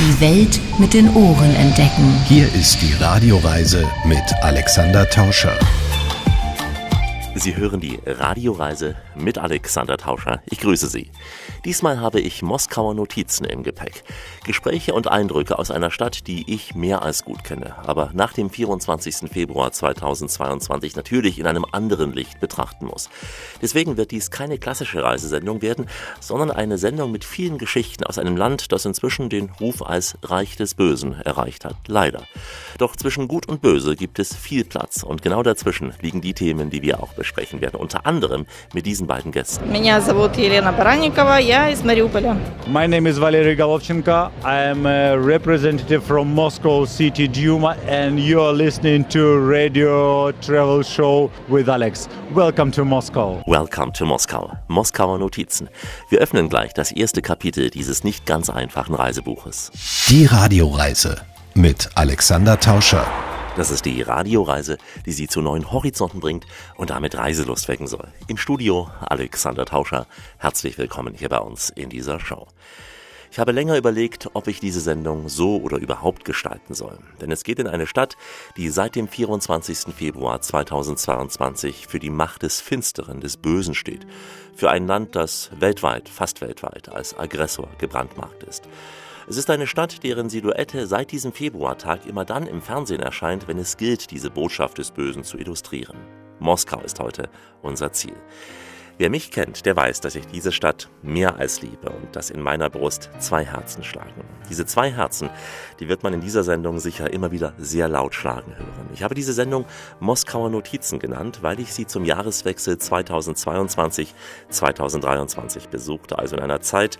Die Welt mit den Ohren entdecken. Hier ist die Radioreise mit Alexander Tauscher. Sie hören die Radioreise mit Alexander Tauscher. Ich grüße Sie. Diesmal habe ich Moskauer Notizen im Gepäck. Gespräche und Eindrücke aus einer Stadt, die ich mehr als gut kenne, aber nach dem 24. Februar 2022 natürlich in einem anderen Licht betrachten muss. Deswegen wird dies keine klassische Reisesendung werden, sondern eine Sendung mit vielen Geschichten aus einem Land, das inzwischen den Ruf als Reich des Bösen erreicht hat. Leider. Doch zwischen Gut und Böse gibt es viel Platz und genau dazwischen liegen die Themen, die wir auch besprechen werden. Unter anderem mit diesen beiden Gästen. Меня зовут Елена Баранникова, я из Мариуполя. My name is Valery Golovchenko. I am a representative from Moscow City Duma and you are listening to Radio Travel Show with Alex. Welcome to Moscow. Welcome to Moskau. Moskauer Notizen. Wir öffnen gleich das erste Kapitel dieses nicht ganz einfachen Reisebuches. Die Radioreise mit Alexander Tauscher. Das ist die Radioreise, die Sie zu neuen Horizonten bringt und damit Reiselust wecken soll. Im Studio Alexander Tauscher. Herzlich willkommen hier bei uns in dieser Show. Ich habe länger überlegt, ob ich diese Sendung so oder überhaupt gestalten soll. Denn es geht in eine Stadt, die seit dem 24. Februar 2022 für die Macht des Finsteren, des Bösen steht. Für ein Land, das weltweit, fast weltweit, als Aggressor gebrandmarkt ist. Es ist eine Stadt, deren Silhouette seit diesem Februartag immer dann im Fernsehen erscheint, wenn es gilt, diese Botschaft des Bösen zu illustrieren. Moskau ist heute unser Ziel. Wer mich kennt, der weiß, dass ich diese Stadt mehr als liebe und dass in meiner Brust zwei Herzen schlagen. Diese zwei Herzen, die wird man in dieser Sendung sicher immer wieder sehr laut schlagen hören. Ich habe diese Sendung Moskauer Notizen genannt, weil ich sie zum Jahreswechsel 2022-2023 besuchte, also in einer Zeit,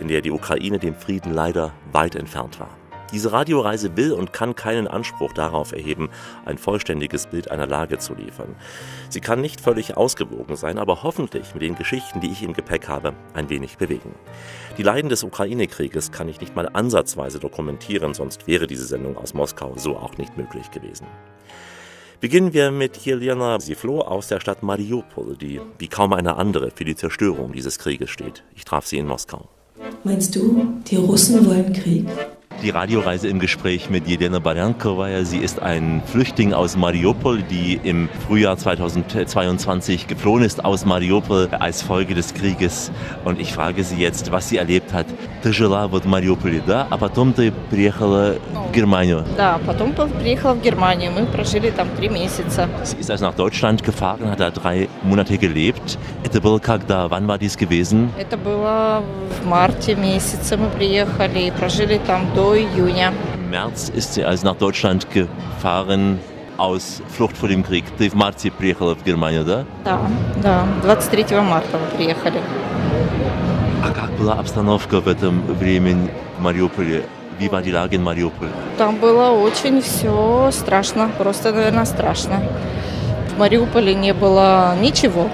in der die Ukraine dem Frieden leider weit entfernt war. Diese Radioreise will und kann keinen Anspruch darauf erheben, ein vollständiges Bild einer Lage zu liefern. Sie kann nicht völlig ausgewogen sein, aber hoffentlich mit den Geschichten, die ich im Gepäck habe, ein wenig bewegen. Die Leiden des Ukraine-Krieges kann ich nicht mal ansatzweise dokumentieren, sonst wäre diese Sendung aus Moskau so auch nicht möglich gewesen. Beginnen wir mit Jelena. Sie floh aus der Stadt Mariupol, die wie kaum eine andere für die Zerstörung dieses Krieges steht. Ich traf sie in Moskau. Meinst du, die Russen wollen Krieg? Die Radioreise im Gespräch mit Jelena Baryankova. Sie ist ein Flüchtling aus Mariupol, die im Frühjahr 2022 geflohen ist aus Mariupol als Folge des Krieges. Und ich frage sie jetzt, was sie erlebt hat. Ты жила вот в Мариуполе, да? А потом ты приехала в Германию. Да, потом приехала в Германию. Мы прожили там три месяца. Sie ist also nach Deutschland gefahren, hat da drei Monate gelebt. Это было когда? Wann war dies gewesen? Это было в марте месяце мы приехали и прожили там до июня. Im März ist sie also nach Deutschland gefahren aus Flucht vor dem Krieg. Ты в марте приехала в Германию, да? Да, да. 23 марта мы приехали. А как была обстановка в этом времени в Мариуполе? Wie war die Lage in Mariupol? Там было очень все страшно, просто, наверное, страшно. В Мариуполе не было ничего,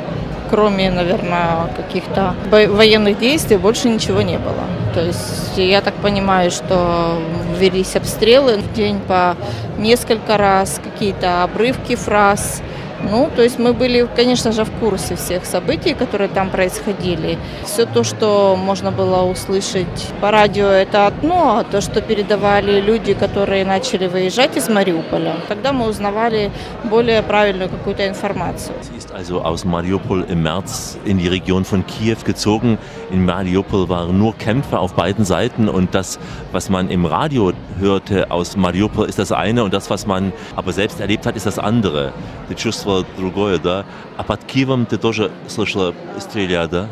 кроме, наверное, каких-то военных действий, больше ничего не было. То есть я так понимаю, что велись обстрелы в день по несколько раз, какие-то обрывки фраз. Ну, то есть мы были, конечно же, в курсе всех событий, которые там происходили. Все то, что можно было услышать по радио, это одно, а то, что передавали люди, которые начали выезжать из Мариуполя, тогда мы узнавали более правильную какую-то информацию. Sie ist also aus Mariupol im März in die Region von Kiew gezogen. In Mariupol waren nur Kämpfe auf beiden Seiten und das, was man im Radio hörte aus Mariupol, ist das eine und das, was man aber selbst erlebt hat, ist das andere. Ты чувствовала другое, да? А под Киевом ты тоже слышала стреля, да?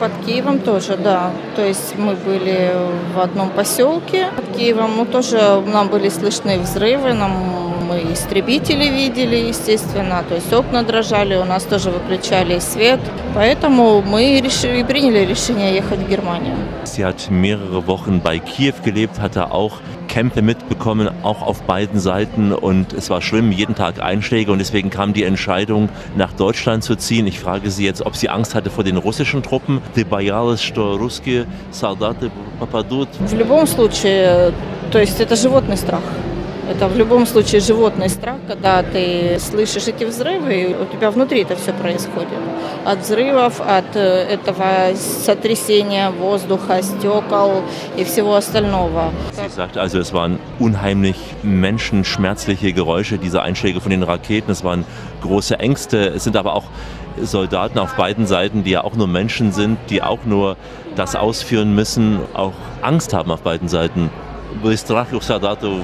Под Киевом тоже, да. То есть мы были в одном поселке под Киевом, ну тоже нам были слышны взрывы, нам мы истребители видели, естественно, то есть окна дрожали, у нас тоже выключали свет, поэтому мы решили, приняли решение ехать в Германию. Sie hat mehrere Wochen bei Kiew gelebt, hatte auch Kämpfe mitbekommen, auch auf beiden Seiten und es war schlimm, jeden Tag Einschläge und deswegen kam die Entscheidung, nach Deutschland zu ziehen. Ich frage Sie jetzt, ob sie Angst hatte vor den russischen Truppen. Ты боялась, что русские солдаты попадут? В любом случае, то есть это животный страх. Это в любом случае животный страх, когда ты слышишь эти взрывы, и у тебя внутри это все происходит. От взрывов, от э, этого сотрясения воздуха, стекол и всего остального. Sie sagt also, es waren unheimlich menschenschmerzliche Geräusche, diese Einschläge von den Raketen, es waren große Ängste, es sind aber auch Soldaten auf beiden Seiten, die ja auch nur Menschen sind, die auch nur das ausführen müssen, auch Angst haben auf beiden Seiten. Был страх у солдатов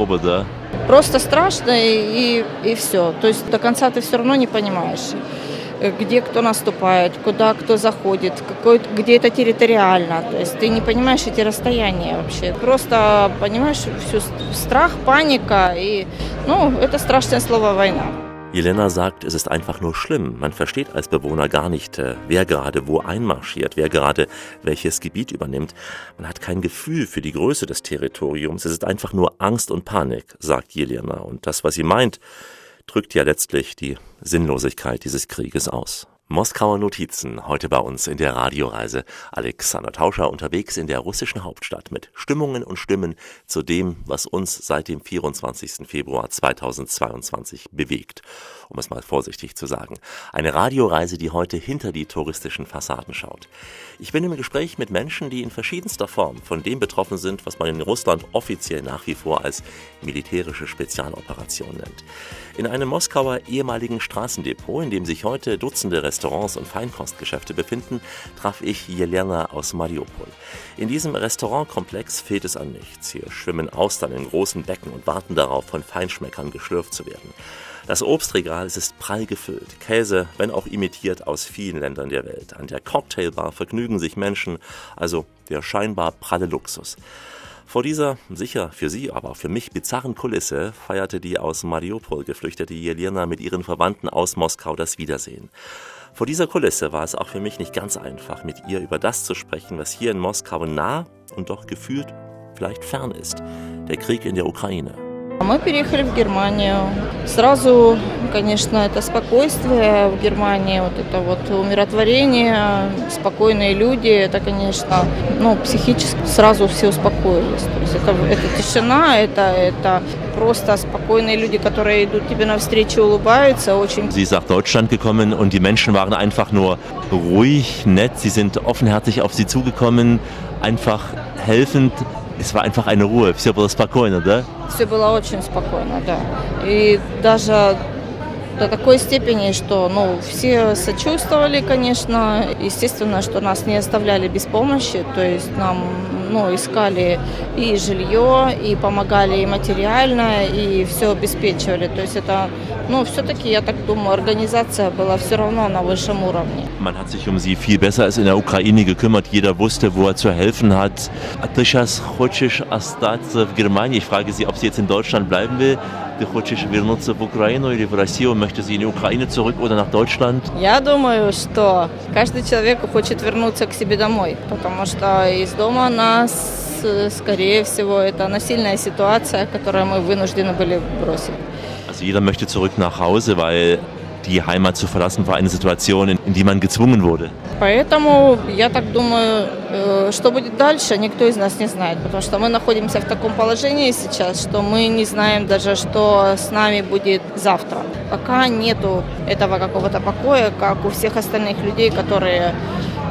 оба, да? Просто страшно и, и, и все. То есть до конца ты все равно не понимаешь, где кто наступает, куда кто заходит, какой, где это территориально. То есть ты не понимаешь эти расстояния вообще. Просто понимаешь всю страх, паника и, ну, это страшное слово война. Jelena sagt, es ist einfach nur schlimm. Man versteht als Bewohner gar nicht, äh, wer gerade wo einmarschiert, wer gerade welches Gebiet übernimmt. Man hat kein Gefühl für die Größe des Territoriums. Es ist einfach nur Angst und Panik, sagt Jelena. Und das, was sie meint, drückt ja letztlich die Sinnlosigkeit dieses Krieges aus. Moskauer Notizen, heute bei uns in der Radioreise. Alexander Tauscher unterwegs in der russischen Hauptstadt mit Stimmungen und Stimmen zu dem, was uns seit dem 24. Februar 2022 bewegt. Um es mal vorsichtig zu sagen. Eine Radioreise, die heute hinter die touristischen Fassaden schaut. Ich bin im Gespräch mit Menschen, die in verschiedenster Form von dem betroffen sind, was man in Russland offiziell nach wie vor als militärische Spezialoperation nennt. In einem Moskauer ehemaligen Straßendepot, in dem sich heute Dutzende Restaurants und Feinkostgeschäfte befinden, traf ich Jelena aus Mariupol. In diesem Restaurantkomplex fehlt es an nichts. Hier schwimmen Austern in großen Becken und warten darauf, von Feinschmeckern geschlürft zu werden. Das Obstregal ist prall gefüllt. Käse, wenn auch imitiert, aus vielen Ländern der Welt. An der Cocktailbar vergnügen sich Menschen, also der scheinbar pralle Luxus. Vor dieser, sicher für sie, aber auch für mich bizarren Kulisse feierte die aus Mariupol geflüchtete Jelena mit ihren Verwandten aus Moskau das Wiedersehen. Vor dieser Kulisse war es auch für mich nicht ganz einfach, mit ihr über das zu sprechen, was hier in Moskau nah und doch gefühlt vielleicht fern ist. Der Krieg in der Ukraine. Мы переехали в Германию. Сразу, конечно, это спокойствие в Германии, вот это вот умиротворение, спокойные люди, это, конечно, ну, психически сразу все успокоились. То есть это, это тишина, это, это просто спокойные люди, которые идут тебе навстречу, улыбаются. Очень... Sie ist nach Deutschland gekommen und die Menschen waren einfach nur ruhig, nett. Sie sind offenherzig auf sie zugekommen, einfach helfend. Es war einfach eine Ruhe. Все было спокойно, да? Все было очень спокойно, да. И даже до такой степени, что ну, все сочувствовали, конечно. Естественно, что нас не оставляли без помощи, то есть нам ну, искали и жилье, и помогали и материально, и все обеспечивали. То есть это, ну, все-таки, я так думаю, организация была все равно на высшем уровне. Man hat sich um sie viel besser als in der Ukraine gekümmert. Jeder wusste, wo er zu helfen hat. Сейчас хочешь остаться в Германии? Ich frage sie, ob sie jetzt in Deutschland bleiben will. Ты хочешь вернуться в Украину или в Россию? Möchte sie in die Ukraine zurück oder nach Deutschland? Я думаю, что каждый человек хочет вернуться к себе домой, потому что из дома нас, скорее всего, это насильная ситуация, которую мы вынуждены были бросить. Also jeder möchte zurück nach Hause, weil die Heimat zu verlassen war eine Situation, in, in die man gezwungen wurde. Поэтому я так думаю, э, что будет дальше, никто из нас не знает, потому что мы находимся в таком положении сейчас, что мы не знаем даже, что с нами будет завтра. Пока нету этого какого-то покоя, как у всех остальных людей, которые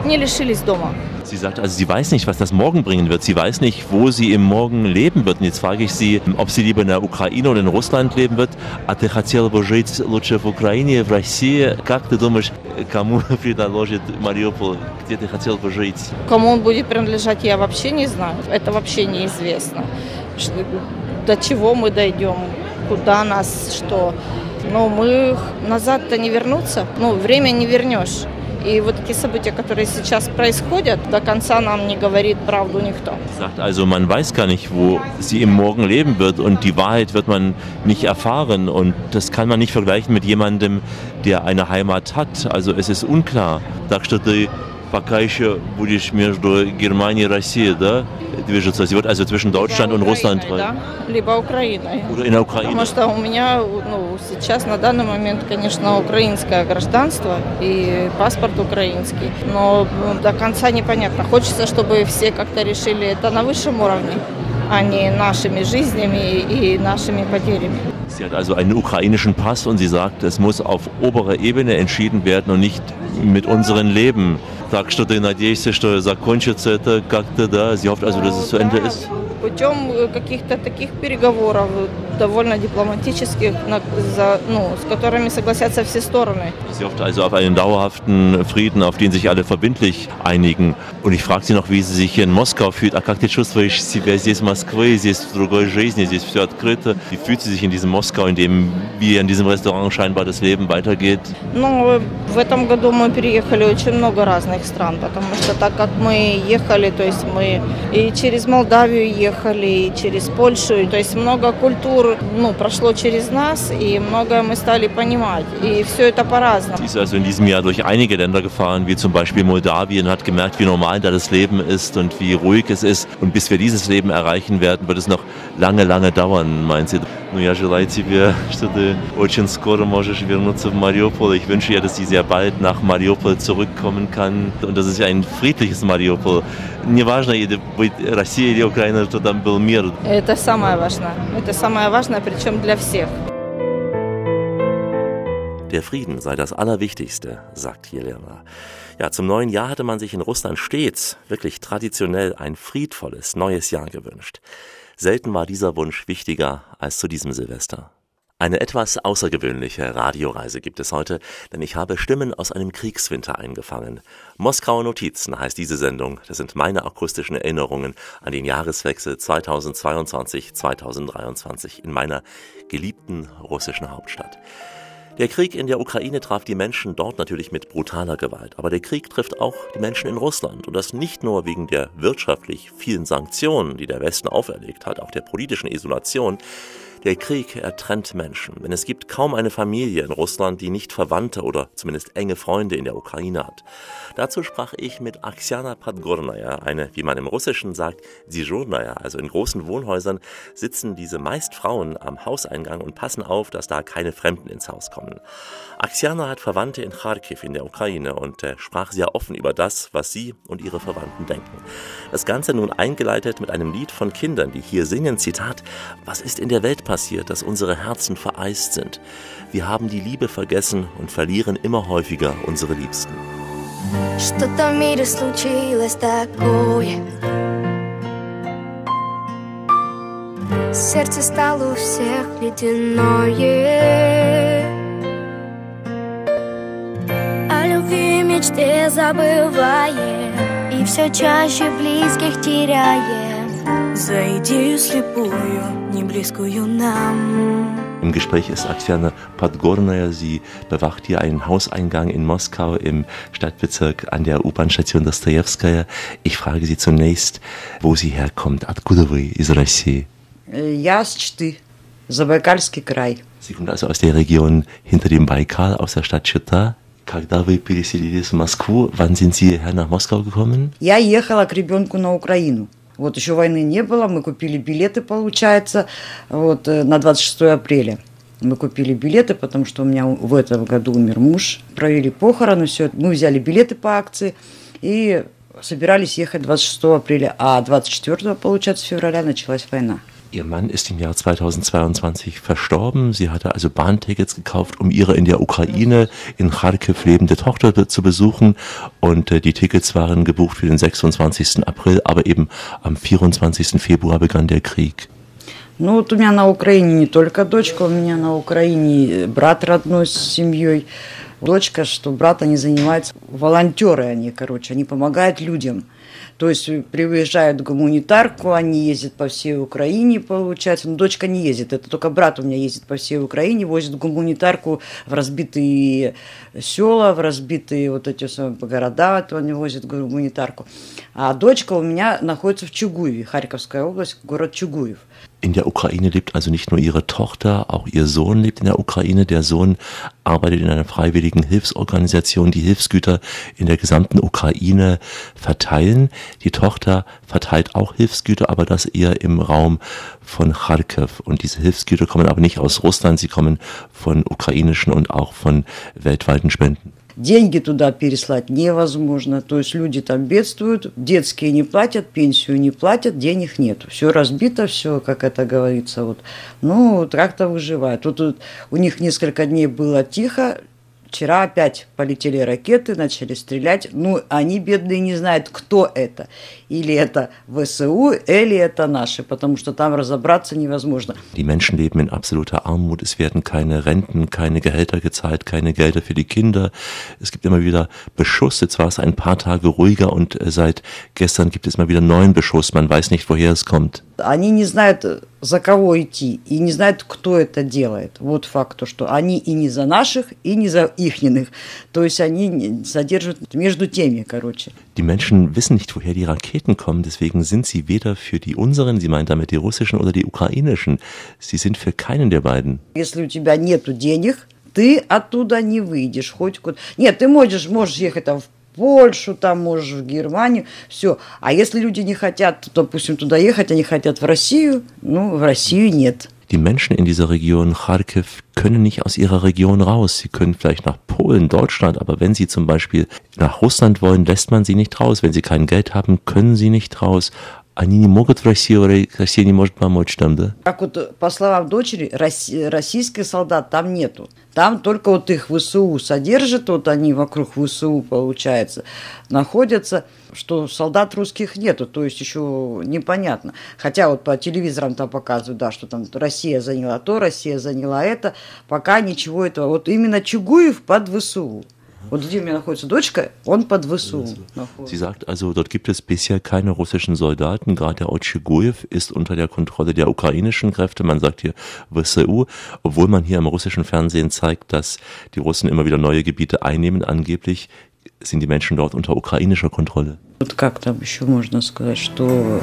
не лишились дома. Sie sagt also, sie weiß nicht, was das morgen bringen wird. Sie weiß nicht, wo sie im Morgen leben wird. Und jetzt frage ich sie, ob sie lieber in der Ukraine oder in Russland leben wird. А ты хотела бы жить лучше в Украине, в России? Как ты думаешь, кому принадлежит Мариуполь? Где ты хотел бы жить? Кому он будет принадлежать, я вообще не знаю. Это вообще неизвестно. До чего мы дойдем, куда нас, что. Но мы назад-то не вернуться. Ну, время не вернешь. И вот такие события, которые сейчас происходят, до конца нам не говорит правду никто. Sagt also, man weiß gar nicht, wo sie im Morgen leben wird und die Wahrheit wird man nicht erfahren und das kann man nicht vergleichen mit jemandem, der eine Heimat hat. Also es ist unklar. Так что ты пока еще будешь между Германией и Россией, да, движется. Wird also zwischen Deutschland und Russland да? Либо Украиной. oder in der Ukraine. Потому что у меня ну, сейчас на данный момент, конечно, украинское гражданство и паспорт украинский. Но ну, до конца непонятно. Хочется, чтобы все как-то решили это на высшем уровне. а не нашими жизнями и нашими потерями. Sie hat also einen ukrainischen Pass und sie sagt, es muss auf oberer Ebene entschieden werden und nicht mit unserem Leben. Так что ты надеешься, что закончится это как-то, да? Sie hofft also, dass es zu Ende ist. Путем э, каких-то таких переговоров, довольно дипломатических, на- за- ну, с которыми согласятся все стороны. Sie hofft also auf einen dauerhaften Frieden, auf den sich alle verbindlich einigen. Und ich frage sie noch, wie sie sich hier in Moskau fühlt. А как ты чувствуешь себя здесь в Москве, здесь в другой жизни, здесь все открыто? Wie fühlt sie sich in diesem Moskau, in dem, wie in diesem Restaurant scheinbar das Leben weitergeht? Ну, в этом году мы переехали очень много разных стран, потому что так как мы ехали, то есть мы и через Молдавию ехали, и через Польшу, и то есть много культур, ну, прошло через нас, и многое мы стали понимать, и все это по-разному. Sie ist also in diesem Jahr durch einige Länder gefahren, wie zum Beispiel Moldawien, hat gemerkt, wie normal da das Leben ist und wie ruhig es ist. Und bis wir dieses Leben erreichen werden, wird es noch lange, lange dauern, meint sie. Ну, я желаю тебе, что ты очень скоро можешь вернуться в Mariupol. Ich wünsche ihr, dass sie sehr bald nach Mariupol zurückkommen kann. Und das ist ja ein friedliches Mariupol. Неважно, или быть Россия или Украина, что там был мир. Это самое важное. Это самое важное, причем для всех. Der Frieden sei das Allerwichtigste, sagt Jelena. Ja, zum neuen Jahr hatte man sich in Russland stets, wirklich traditionell, ein friedvolles neues Jahr gewünscht. Selten war dieser Wunsch wichtiger als zu diesem Silvester. Eine etwas außergewöhnliche Radioreise gibt es heute, denn ich habe Stimmen aus einem Kriegswinter eingefangen. Moskauer Notizen heißt diese Sendung. Das sind meine akustischen Erinnerungen an den Jahreswechsel 2022-2023 in meiner geliebten russischen Hauptstadt. Der Krieg in der Ukraine traf die Menschen dort natürlich mit brutaler Gewalt, aber der Krieg trifft auch die Menschen in Russland und das nicht nur wegen der wirtschaftlich vielen Sanktionen, die der Westen auferlegt hat, auch der politischen Isolation. Der Krieg, ertrennt Menschen, denn es gibt kaum eine Familie in Russland, die nicht Verwandte oder zumindest enge Freunde in der Ukraine hat. Dazu sprach ich mit Aksjana Podgornaya, eine, wie man im Russischen sagt, Sijurnaya, also in großen Wohnhäusern sitzen diese meist Frauen am Hauseingang und passen auf, dass da keine Fremden ins Haus kommen. Aksjana hat Verwandte in Kharkiv in der Ukraine und äh, sprach sehr offen über das, was sie und ihre Verwandten denken. Das Ganze nun eingeleitet mit einem Lied von Kindern, die hier singen, Zitat, was ist in der Welt passiert, dass unsere Herzen vereist sind? Wir haben die Liebe vergessen und verlieren immer häufiger unsere Liebsten. Что-то в мире случилось такое Сердце стало у всех ледяное О любви и мечте забываем И все чаще близких теряем За идею слепую, не близкую нам Im Gespräch ist Aksiana Podgornaya. Sie bewacht hier einen Hauseingang in Moskau im Stadtbezirk an der U-Bahn-Station Dostojewskaja. Ich frage Sie zunächst, wo sie herkommt. Откуда вы из России? Я с Читы, Забайкальский край. Sie kommt also aus der Region hinter dem Baikal, aus der Stadt Chita. Когда вы переселились в Москву, wann sind Sie hierher nach Moskau gekommen? Я ехала к ребенку на Украину. Вот еще войны не было, мы купили билеты, получается, вот э, на 26 апреля. Мы купили билеты, потому что у меня в этом году умер муж. Провели похороны, все. Мы взяли билеты по акции и собирались ехать 26 апреля. А 24, получается, февраля началась война. Ihr Mann ist im Jahr 2022 verstorben. Sie hatte also Bahntickets gekauft, um ihre in der Ukraine in Kharkiv lebende Tochter be- zu besuchen. Und äh, die Tickets waren gebucht für den 26. April, aber eben am 24. Februar begann der Krieg. Ну вот у меня на Украине не только дочка, у меня на Украине брат родной с семьей. Дочка, что брат, они занимаются, волонтеры они, короче, они помогают людям. То есть приезжают в гуманитарку, они ездят по всей Украине, получается. Но дочка не ездит, это только брат у меня ездит по всей Украине, возит гуманитарку в разбитые села, в разбитые вот эти города, то они возят гуманитарку. А дочка у меня находится в Чугуеве, Харьковская область, город Чугуев. In der Ukraine lebt also nicht nur ihre Tochter, auch ihr Sohn lebt in der Ukraine. Der Sohn arbeitet in einer freiwilligen Hilfsorganisation, die Hilfsgüter in der gesamten Ukraine verteilen. Die Tochter verteilt auch Hilfsgüter, aber das eher im Raum von Kharkiv. Und diese Hilfsgüter kommen aber nicht aus Russland, sie kommen von ukrainischen und auch von weltweiten Spenden. Деньги туда переслать невозможно. То есть люди там бедствуют, детские не платят, пенсию не платят, денег нет. Все разбито, все, как это говорится. Вот. Ну, как-то выживают. Тут, тут у них несколько дней было тихо, Вчера опять полетели ракеты, начали стрелять. Ну, они, бедные, не знают, кто это. Или это ВСУ, или это наши, потому что там разобраться невозможно. Die Menschen leben in absoluter Armut. Es werden keine Renten, keine Gehälter gezahlt, keine Gelder für die Kinder. Es gibt immer wieder Beschuss. Jetzt war es ein paar Tage ruhiger und äh, seit gestern gibt es immer wieder neuen Beschuss. Man weiß nicht, woher es kommt. Они не знают, за кого идти, и не знают, кто это делает. Вот факт, то, что они и не за наших, и не за ихненных. То есть они содержат между теми, короче. Die Menschen wissen nicht, woher die Raketen kommen, deswegen sind sie weder für die unseren, sie meint damit die russischen oder die ukrainischen. Sie sind für keinen der beiden. Если у тебя нету денег, ты оттуда не выйдешь хоть куда. Нет, ты можешь, можешь ехать там в Польшу, там можешь в Германию, все. А если люди не хотят, допустим, туда ехать, они хотят в Россию, ну, в Россию нет. Die Menschen in dieser Region Kharkiv können nicht aus ihrer Region raus. Sie können vielleicht nach Polen, Deutschland, aber wenn sie zum Beispiel nach Russland wollen, lässt man sie nicht raus. Wenn sie kein Geld haben, können sie nicht raus. Они не могут в Россию, Россия не может помочь там, да? Как вот, по словам дочери, российских солдат там нету. Там только вот их ВСУ содержат, вот они вокруг ВСУ, получается, находятся, что солдат русских нету, то есть еще непонятно. Хотя вот по телевизорам там показывают, да, что там Россия заняла то, Россия заняла это, пока ничего этого. Вот именно Чугуев под ВСУ. Und где у меня находится дочка, он под ВСУ. Sie sagt also, dort gibt es bisher keine russischen Soldaten. Gerade der Otschigoyev ist unter der Kontrolle der ukrainischen Kräfte. Man sagt hier WSU, obwohl man hier im russischen Fernsehen zeigt, dass die Russen immer wieder neue Gebiete einnehmen. Angeblich sind die Menschen dort unter ukrainischer Kontrolle. Вот как там еще можно сказать, что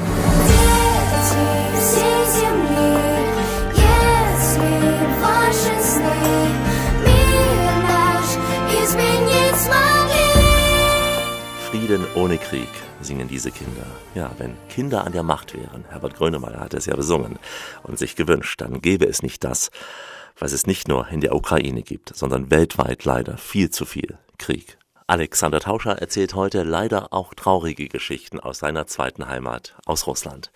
Frieden ohne Krieg, singen diese Kinder. Ja, wenn Kinder an der Macht wären, Herbert Grönemeyer hat es ja besungen und sich gewünscht, dann gäbe es nicht das, was es nicht nur in der Ukraine gibt, sondern weltweit leider viel zu viel Krieg. Alexander Tauscher erzählt heute leider auch traurige Geschichten aus seiner zweiten Heimat, aus Russland.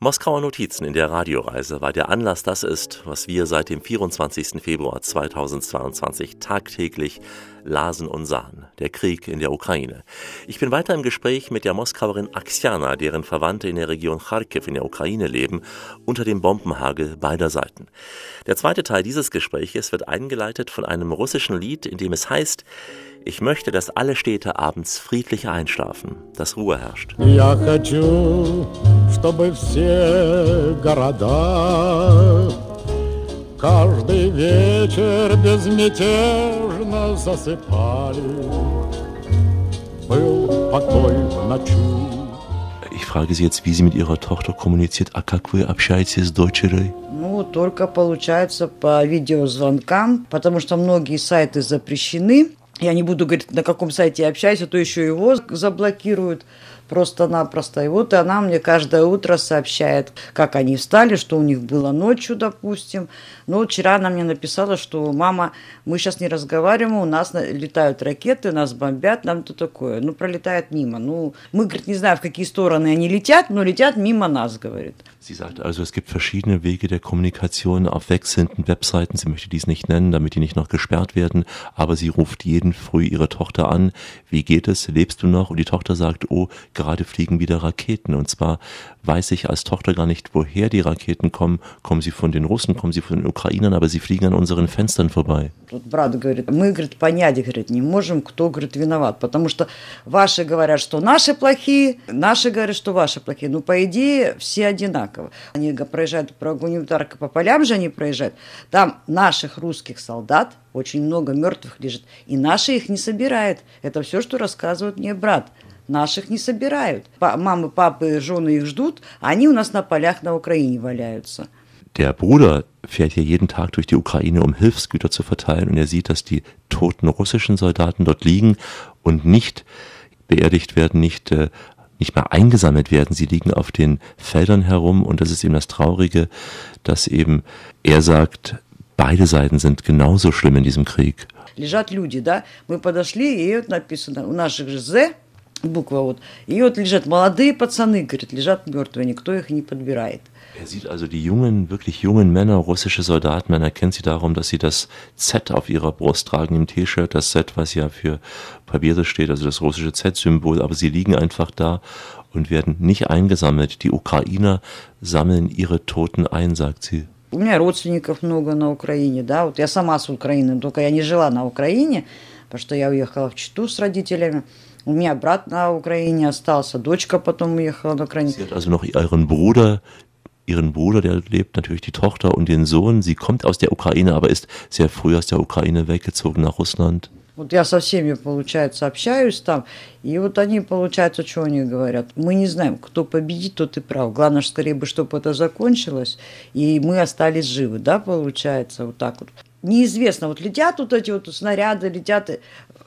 Moskauer Notizen in der Radioreise, weil der Anlass das ist, was wir seit dem 24. Februar 2022 tagtäglich lasen und sahen, der Krieg in der Ukraine. Ich bin weiter im Gespräch mit der Moskauerin Aksiana, deren Verwandte in der Region Kharkiv in der Ukraine leben, unter dem Bombenhagel beider Seiten. Der zweite Teil dieses Gespräches wird eingeleitet von einem russischen Lied, in dem es heißt, ich möchte, dass alle Städte abends friedlich einschlafen, dass Ruhe herrscht. Я хочу, чтобы все города каждый вечер безмятежно засыпали. Был покой в ночи. Ich frage Sie jetzt, wie Sie mit Ihrer Tochter kommuniziert. А как вы общаетесь с дочерью? Ну, только получается по видеозвонкам, потому что многие сайты запрещены. Я не буду говорить, на каком сайте я общаюсь, а то еще его заблокируют просто-напросто. И вот она мне каждое утро сообщает, как они встали, что у них было ночью, допустим. Но вчера она мне написала, что мама, мы сейчас не разговариваем, у нас летают ракеты, нас бомбят, нам то такое. Ну, пролетает мимо. Ну, мы, говорит, не знаю, в какие стороны они летят, но летят мимо нас, говорит. Sie sagt also, es gibt verschiedene Wege der Kommunikation auf wechselnden Webseiten. Sie möchte dies nicht nennen, damit die nicht noch gesperrt werden. Aber sie ruft jeden früh ihre Tochter an. Wie geht es? Lebst du noch? Und die Tochter sagt, oh, gerade fliegen wieder Raketen. Und zwar weiß ich als Tochter gar nicht, woher die Raketen kommen. Kommen sie von den Russen, kommen sie von den Ukrainern, aber sie fliegen an unseren Fenstern vorbei. Брат говорит, мы, говорит, понять, говорит, не можем, кто, говорит, виноват. Потому что ваши говорят, что наши плохие, наши говорят, что ваши плохие. Ну, по идее, все одинаково. Они проезжают по полям же они проезжают. Там наших русских солдат очень много мертвых лежит. И наши их не собирают. Это все, что рассказывает мне брат. Наших не собирают. Мамы, папы, жены их ждут, а они у нас на полях на Украине валяются. Der Bruder fährt hier jeden Tag durch die Ukraine, um Hilfsgüter zu verteilen und er sieht, dass die toten russischen Soldaten dort liegen und nicht beerdigt werden, nicht, äh, nicht mehr eingesammelt werden. Sie liegen auf den Feldern herum und das ist eben das Traurige, dass eben er sagt, beide Seiten sind genauso schlimm in diesem Krieg. лежат люди, да. Мы подошли, и вот написано, у наших же «З», буква вот, и вот лежат молодые пацаны, говорит, лежат мертвые, никто их не подбирает. Er sieht also die jungen, wirklich jungen Männer, russische Soldaten, man erkennt sie darum, dass sie das Z auf ihrer Brust tragen im T-Shirt, das Z, was ja für Papiere steht, also das russische Z-Symbol, aber sie liegen einfach da und werden nicht eingesammelt. Die Ukrainer sammeln ihre Toten ein, sagt sie. У меня родственников много на Украине, да, вот я сама с Украины, только я не жила на Украине, потому что я уехала в Читу с родителями. У меня брат на Украине остался, дочка потом уехала на Украину. Also noch ihren Bruder, ihren Bruder, der lebt, natürlich die Tochter und den Sohn. Sie kommt aus der Ukraine, aber ist sehr früh aus der Ukraine weggezogen nach Russland. Вот я со всеми, получается, общаюсь там, и вот они, получается, что они говорят? Мы не знаем, кто победит, тот и прав. Главное, что скорее бы, чтобы это закончилось, и мы остались живы, да, получается, вот так вот. Неизвестно, вот летят вот эти вот снаряды, летят,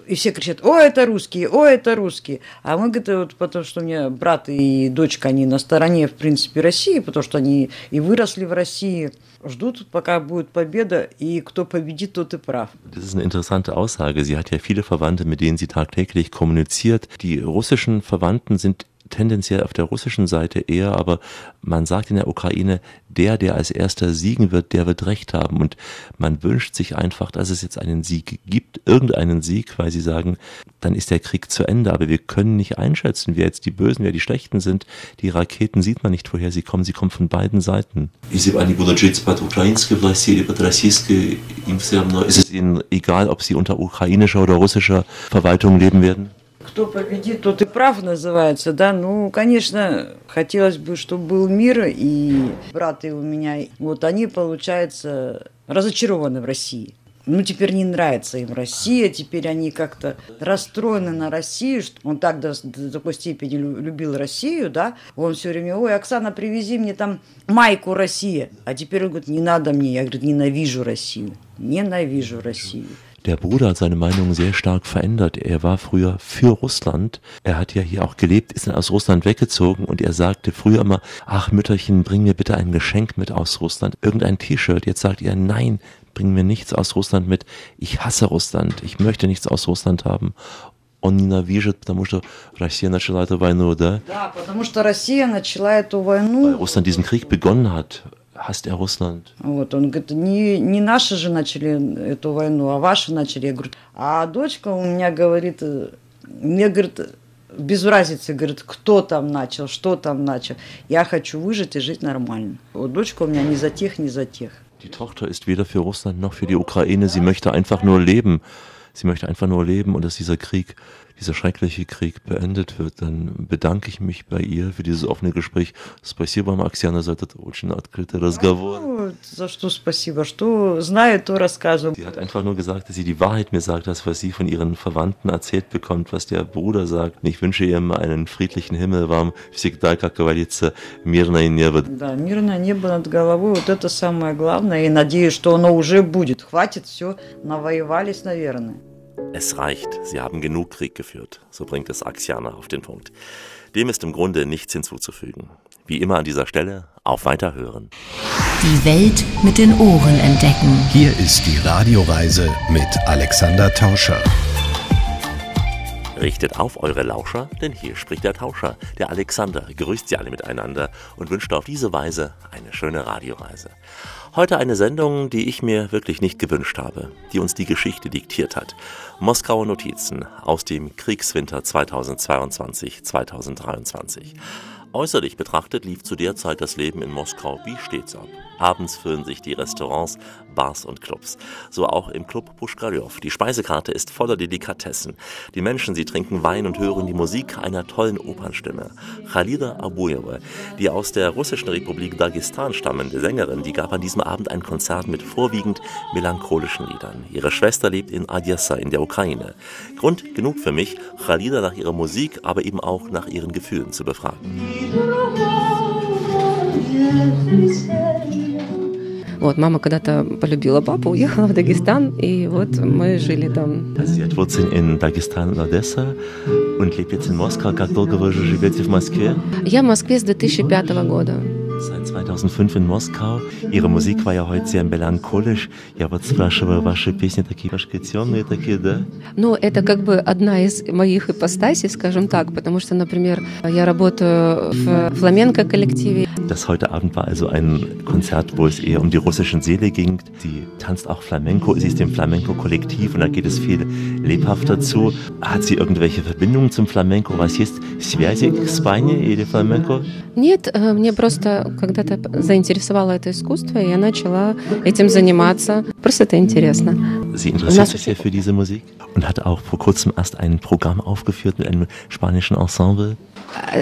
и все кричат, о, это русские, о, это русские. А мы, говорит, вот потому что у меня брат и дочка, они на стороне, в принципе, России, потому что они и выросли в России, ждут, пока будет победа, и кто победит, тот и прав. Das ist eine interessante Aussage. Sie hat ja viele Verwandte, mit denen sie tagtäglich kommuniziert. Die russischen Verwandten sind tendenziell auf der russischen Seite eher, aber man sagt in der Ukraine, der, der als erster siegen wird, der wird Recht haben. Und man wünscht sich einfach, dass es jetzt einen Sieg gibt, irgendeinen Sieg, weil sie sagen, dann ist der Krieg zu Ende. Aber wir können nicht einschätzen, wer jetzt die Bösen, wer die Schlechten sind. Die Raketen sieht man nicht, woher sie kommen. Sie kommen von beiden Seiten. Ist es Ihnen egal, ob Sie unter ukrainischer oder russischer Verwaltung leben werden? Кто победит, тот и прав называется, да. Ну, конечно, хотелось бы, чтобы был мир, и браты у меня, вот они, получается, разочарованы в России. Ну, теперь не нравится им Россия, теперь они как-то расстроены на Россию, что он так до, до такой степени лю- любил Россию, да, он все время, ой, Оксана, привези мне там майку Россия, а теперь он говорит, не надо мне, я, говорит, ненавижу Россию, ненавижу Россию. Der Bruder hat seine Meinung sehr stark verändert. Er war früher für Russland. Er hat ja hier auch gelebt, ist dann aus Russland weggezogen und er sagte früher immer, ach Mütterchen, bring mir bitte ein Geschenk mit aus Russland, irgendein T-Shirt. Jetzt sagt er, nein, bring mir nichts aus Russland mit. Ich hasse Russland. Ich möchte nichts aus Russland haben. Он ненавижет, потому что Россия начала эту войну, да? Да, потому что Россия начала эту Weil войну, Russland diesen Krieg begonnen hat, hasst er Russland. Вот, он говорит, не, не наши же начали эту войну, а ваши начали. Я говорю, а дочка у меня говорит, мне говорит, без разницы, говорит, кто там начал, что там начал. Я хочу выжить и жить нормально. Вот дочка у меня не за тех, не за тех. Die Tochter ist weder für Russland noch für die Ukraine. Sie möchte einfach nur leben. Sie möchte einfach nur leben und dass dieser Krieg, dieser schreckliche Krieg beendet wird. Dann bedanke ich mich bei ihr für dieses offene Gespräch. Спасибо, Оксана, за этот очень открытый разговор. Ну, за что спасибо, что знаю, то рассказываю. Sie hat einfach nur gesagt, dass sie die Wahrheit mir sagt, das, was sie von ihren Verwandten erzählt bekommt, was der Bruder sagt. Und ich wünsche ihr immer einen friedlichen Himmel, вам всегда, как говорится, мирное небо. Да, мирное небо над головой, вот это самое главное. И надеюсь, что оно уже будет. Хватит, все, навоевались, наверное. Es reicht, sie haben genug Krieg geführt. So bringt es Axiana auf den Punkt. Dem ist im Grunde nichts hinzuzufügen. Wie immer an dieser Stelle, auf Weiterhören. Die Welt mit den Ohren entdecken. Hier ist die Radioreise mit Alexander Tauscher. Richtet auf eure Lauscher, denn hier spricht der Tauscher, der Alexander, grüßt sie alle miteinander und wünscht auf diese Weise eine schöne Radioreise. Heute eine Sendung, die ich mir wirklich nicht gewünscht habe, die uns die Geschichte diktiert hat. Moskauer Notizen aus dem Kriegswinter 2022-2023. Äußerlich betrachtet lief zu der Zeit das Leben in Moskau wie stets ab. Abends füllen sich die Restaurants, Bars und Clubs. So auch im Club Puschkarjow. Die Speisekarte ist voller Delikatessen. Die Menschen, sie trinken Wein und hören die Musik einer tollen Opernstimme. Khalida Abuyeva, die aus der russischen Republik Dagestan stammende Sängerin, die gab an diesem Abend ein Konzert mit vorwiegend melancholischen Liedern. Ihre Schwester lebt in Odessa in der Ukraine. Grund genug für mich, Khalida nach ihrer Musik, aber eben auch nach ihren Gefühlen zu befragen. Вот, мама когда-то полюбила папу, уехала в Дагестан, и вот мы жили там. Sie hat Wurzeln in Dagestan und Odessa und lebt jetzt in Moskau. Как долго вы живете в Москве? Я в Москве с 2005 года. Seit 2005 in Moskau. Ihre Musik war ja heute sehr melancholisch. Я вот спрашиваю, ваши песни такие немножко темные такие, да? Ну, это как бы одна из моих ипостасей, скажем так, потому что, например, я работаю в фламенко-коллективе. Das heute Abend war also ein Konzert, wo es eher um die russischen Seele ging. Sie tanzt auch Flamenco, sie ist im Flamenco-Kollektiv und da geht es viel lebhafter zu. Hat sie irgendwelche Verbindungen zum Flamenco? Was есть связи к Испании или Flamenco? Нет, мне просто когда-то заинтересовало это искусство, и я начала этим заниматься. Просто это интересно. Sie interessiert sich sehr für diese Musik und hat auch vor kurzem erst ein Programm aufgeführt mit einem spanischen Ensemble.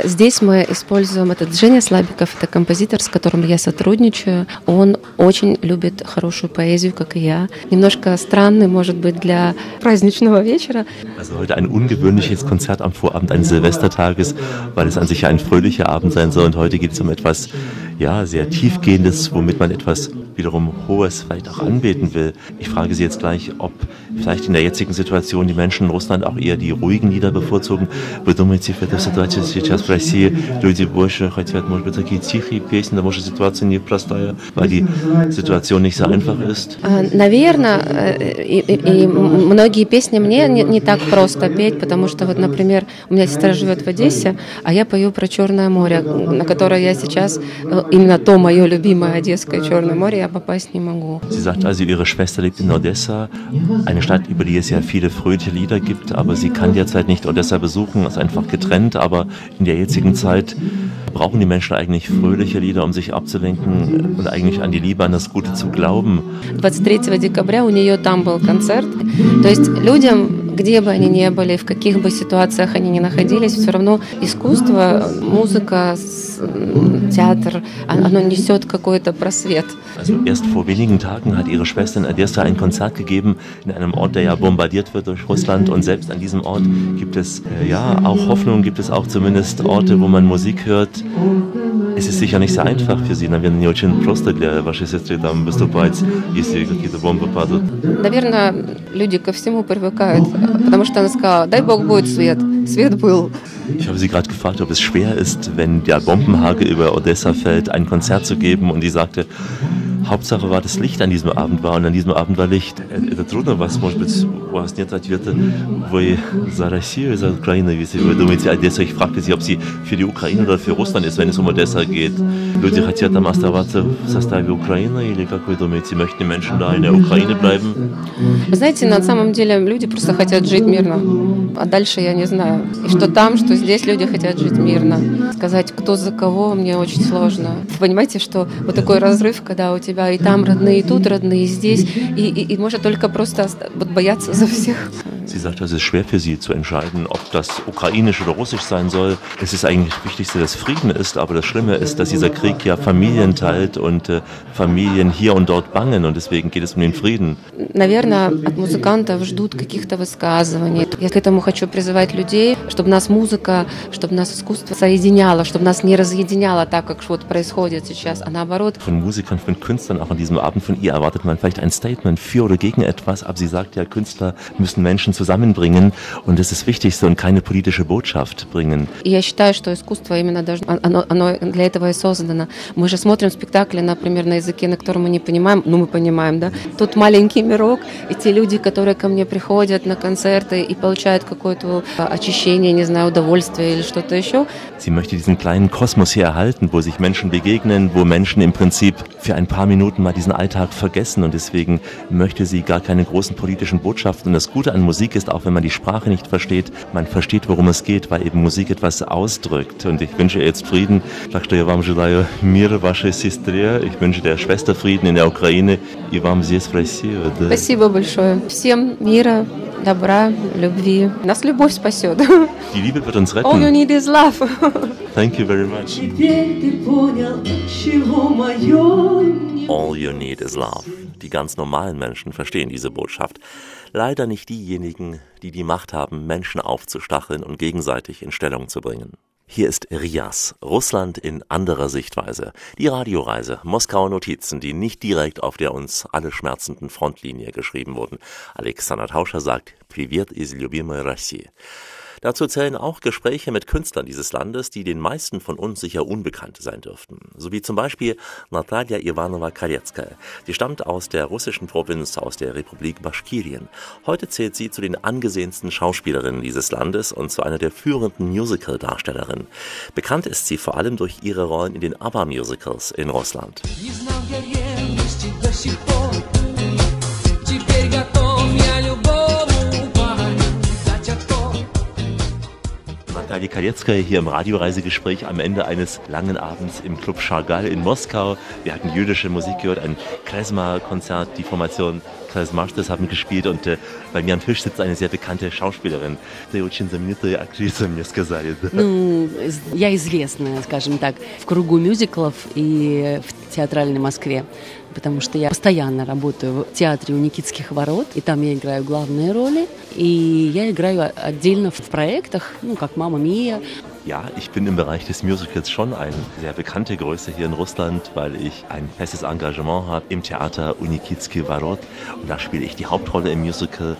Здесь мы используем этот Женя Слабиков, это композитор, с которым я сотрудничаю. Он очень любит хорошую поэзию, как и я. Немножко странный, может быть, для праздничного вечера. Also heute ein ungewöhnliches Konzert am Vorabend eines Silvestertages, weil es an sich ja ein fröhlicher Abend sein soll. Und heute geht es um etwas, ja, sehr tiefgehendes, womit man etwas wiederum Hohes vielleicht auch anbeten will. Ich frage Sie jetzt gleich, ob vielleicht in der jetzigen Situation die Menschen in Russland auch eher die ruhigen Lieder bevorzugen. Вы думаете, в этой ситуации сейчас в России люди больше хотят, может быть, такие тихие песни, да может ситуация непростая, weil die Situation nicht so einfach ist? Наверное, и, и, и многие песни мне не, не так просто петь, потому что вот, например, у меня сестра живет в Одессе, а я пою про Черное море, на которое я сейчас, именно то мое любимое Одесское Черное море, я попасть не могу. Sie sagt also, ihre Schwester lebt in Odessa, eine Stadt, über die es ja viele fröhliche Lieder gibt, aber sie kann derzeit nicht Odessa besuchen, ist einfach getrennt, aber in der jetzigen Zeit brauchen die Menschen eigentlich fröhliche Lieder, um sich abzulenken und eigentlich an die Liebe, an das Gute zu glauben. 23 декабря у нее там был концерт. То есть людям, где бы они ни были, в каких бы ситуациях они ни находились, все равно искусство, музыка, театр, оно несет какой-то просвет. Also erst vor wenigen Tagen hat ihre Schwester in Odessa ein Konzert gegeben in einem Ort, der ja bombardiert wird durch Russland und selbst an diesem Ort gibt es äh, ja auch Hoffnung, gibt es auch zumindest Orte, wo man Musik hört. Es ist sicher nicht so einfach für sie, наверное, не очень просто для вашей сестры там выступать, если какие-то бомбы падают. Наверное, люди ко всему привыкают, потому что она сказала, дай Бог будет свет. Свет был. Ich habe sie gerade gefragt, ob es schwer ist, wenn der Bombenhagel über Odessa fällt, ein Konzert zu geben und die sagte, Hauptsache war das Licht an diesem Abend war, und an diesem Abend war Licht. Это трудно, вас, может быть, у вас нет ответа. Вы за Россию, за Украину, если вы думаете Одесса. Ich fragte sie, ob sie für die Ukraine oder für Russland ist, wenn es um Odessa geht. Люди хотят там оставаться в составе Украины, или как вы думаете, möchten die Menschen da in der Ukraine bleiben? Вы знаете, на самом деле люди просто хотят жить мирно. А дальше я не знаю. И что там, что здесь люди хотят жить мирно. Сказать, кто за кого, мне очень сложно. Понимаете, что вот такой разрыв, когда у тебя и там родные, и тут родные, и здесь, и, и, и можно только просто вот бояться за всех. Sie sagt, es ist schwer für sie zu entscheiden, ob das ukrainisch oder russisch sein soll. Es ist eigentlich das Wichtigste, dass Frieden ist, aber das Schlimme ist, dass dieser Krieg ja Familien teilt und äh, Familien hier und dort bangen und deswegen geht es um den Frieden. Наверное, от музыкантов ждут каких-то высказываний. Я к этому хочу призывать людей, чтобы нас музыка, чтобы нас искусство соединяло, чтобы нас не разъединяло так, как вот происходит сейчас, а наоборот. Von Musikern, von Künstlern, auch an diesem Abend von ihr erwartet man vielleicht ein Statement für oder gegen etwas, aber sie sagt ja, Künstler müssen Menschen zusammenbringen und das ist das Wichtigste und keine politische Botschaft bringen. Я считаю, что искусство именно должно, оно, оно для этого и создано. Мы же смотрим спектакли, например, на языке, на котором мы не понимаем, ну мы понимаем, да? Тут маленький мирок, и те люди, которые ко мне приходят на концерты и получают какое-то очищение, не знаю, удовольствие или что-то еще. Sie möchte diesen kleinen Kosmos hier erhalten, wo sich Menschen begegnen, wo Menschen im Prinzip für ein paar Minuten mal diesen Alltag vergessen und deswegen möchte sie gar keine großen politischen Botschaften. Und das Gute an Musik ist, auch wenn man die Sprache nicht versteht, man versteht, worum es geht, weil eben Musik etwas ausdrückt. Und ich wünsche ihr jetzt Frieden. Так что я вам желаю мира вашей сестре. Ich wünsche der Schwester Frieden in der Ukraine и вам здесь в России. Да. Спасибо большое. Всем мира, добра, любви. Нас любовь спасет. Die Liebe wird uns retten. All you need is love. Thank you very much. Теперь ты понял, чего мое All you need is love. Die ganz normalen Menschen verstehen diese Botschaft. Leider nicht diejenigen, die die Macht haben, Menschen aufzustacheln und gegenseitig in Stellung zu bringen. Hier ist Rias, Russland in anderer Sichtweise. Die Radioreise, Moskauer Notizen, die nicht direkt auf der uns alle schmerzenden Frontlinie geschrieben wurden. Alexander Tauscher sagt, Привет из любимой России. Dazu zählen auch Gespräche mit Künstlern dieses Landes, die den meisten von uns sicher unbekannt sein dürften. So wie zum Beispiel Natalia Ivanova Kaletskaya. Sie stammt aus der russischen Provinz, aus der Republik Baschkirien. Heute zählt sie zu den angesehensten Schauspielerinnen dieses Landes und zu einer der führenden Musical-Darstellerinnen. Bekannt ist sie vor allem durch ihre Rollen in den ABBA-Musicals in Russland. Natalia Kaletskaya hier im Radioreisegespräch am Ende eines langen Abends im Club Chagall in Moskau. Wir hatten jüdische Musik gehört, ein Klezmer-Konzert, die Formation Klezmarstes haben gespielt und äh, bei mir am Tisch sitzt eine sehr bekannte Schauspielerin. Ну, я известная, скажем так, в кругу мюзиклов и в театральной Москве потому что я постоянно работаю в театре у Никитских ворот, и там я играю главные роли, и я играю отдельно в проектах, ну, как «Мама Мия», Ja, ich bin im Bereich des Musicals schon eine sehr bekannte Größe hier in Russland, weil ich ein festes Engagement habe im Theater Unikitsky Varot und da spiele ich die Hauptrolle im Musical.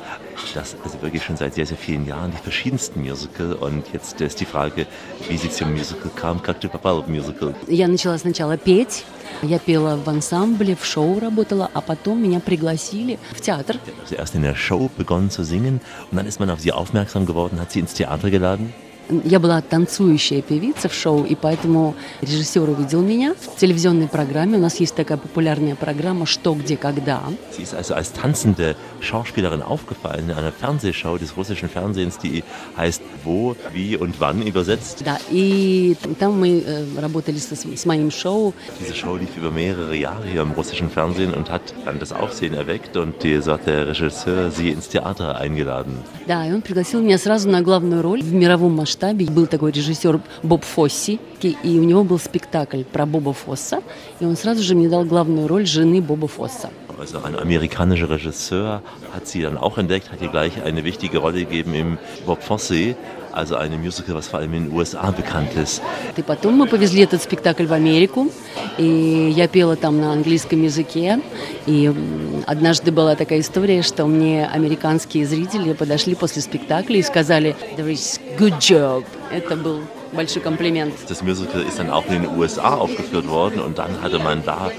Das also wirklich schon seit sehr, sehr vielen Jahren, die verschiedensten Musical. Und jetzt ist die Frage, wie sie zum Musical kam. Как ты попала в musical? Я начала сначала петь, я пела в ансамбле, в шоу работала, а потом меня пригласили в театр. Also erst in der Show begonnen zu singen und dann ist man auf sie aufmerksam geworden, hat sie ins Theater geladen. Я была танцующая певица в шоу, и поэтому режиссер увидел меня в телевизионной программе. У нас есть такая популярная программа «Что, где, когда». Sie ist also als tanzende Schauspielerin aufgefallen in einer Fernsehshow des russischen Fernsehens, die heißt Wo, Wie und Wann übersetzt. Да, и там мы э, работали с, с моим шоу. Diese Show lief über mehrere Jahre hier im russischen Fernsehen und hat dann das Aufsehen erweckt und die, so hat der Regisseur sie ins Theater eingeladen. Да, и он пригласил меня сразу на главную роль в мировом масштабе масштабе. Был такой режиссер Боб Фосси, и у него был спектакль про Боба Фосса, и он сразу же мне дал главную роль жены Боба Фосса. Also ein amerikanischer Regisseur hat sie dann auch entdeckt, hat ihr gleich eine wichtige Rolle gegeben im Bob Fosse, also einem Musical, was vor allem in den USA bekannt ist. И потом мы повезли этот спектакль в Америку, и я пела там на английском языке. И однажды была такая история, что мне американские зрители подошли после спектакля и сказали «There is good job». Это был большой комплимент. Das Musical ist dann auch in den USA aufgeführt worden und dann hatte man da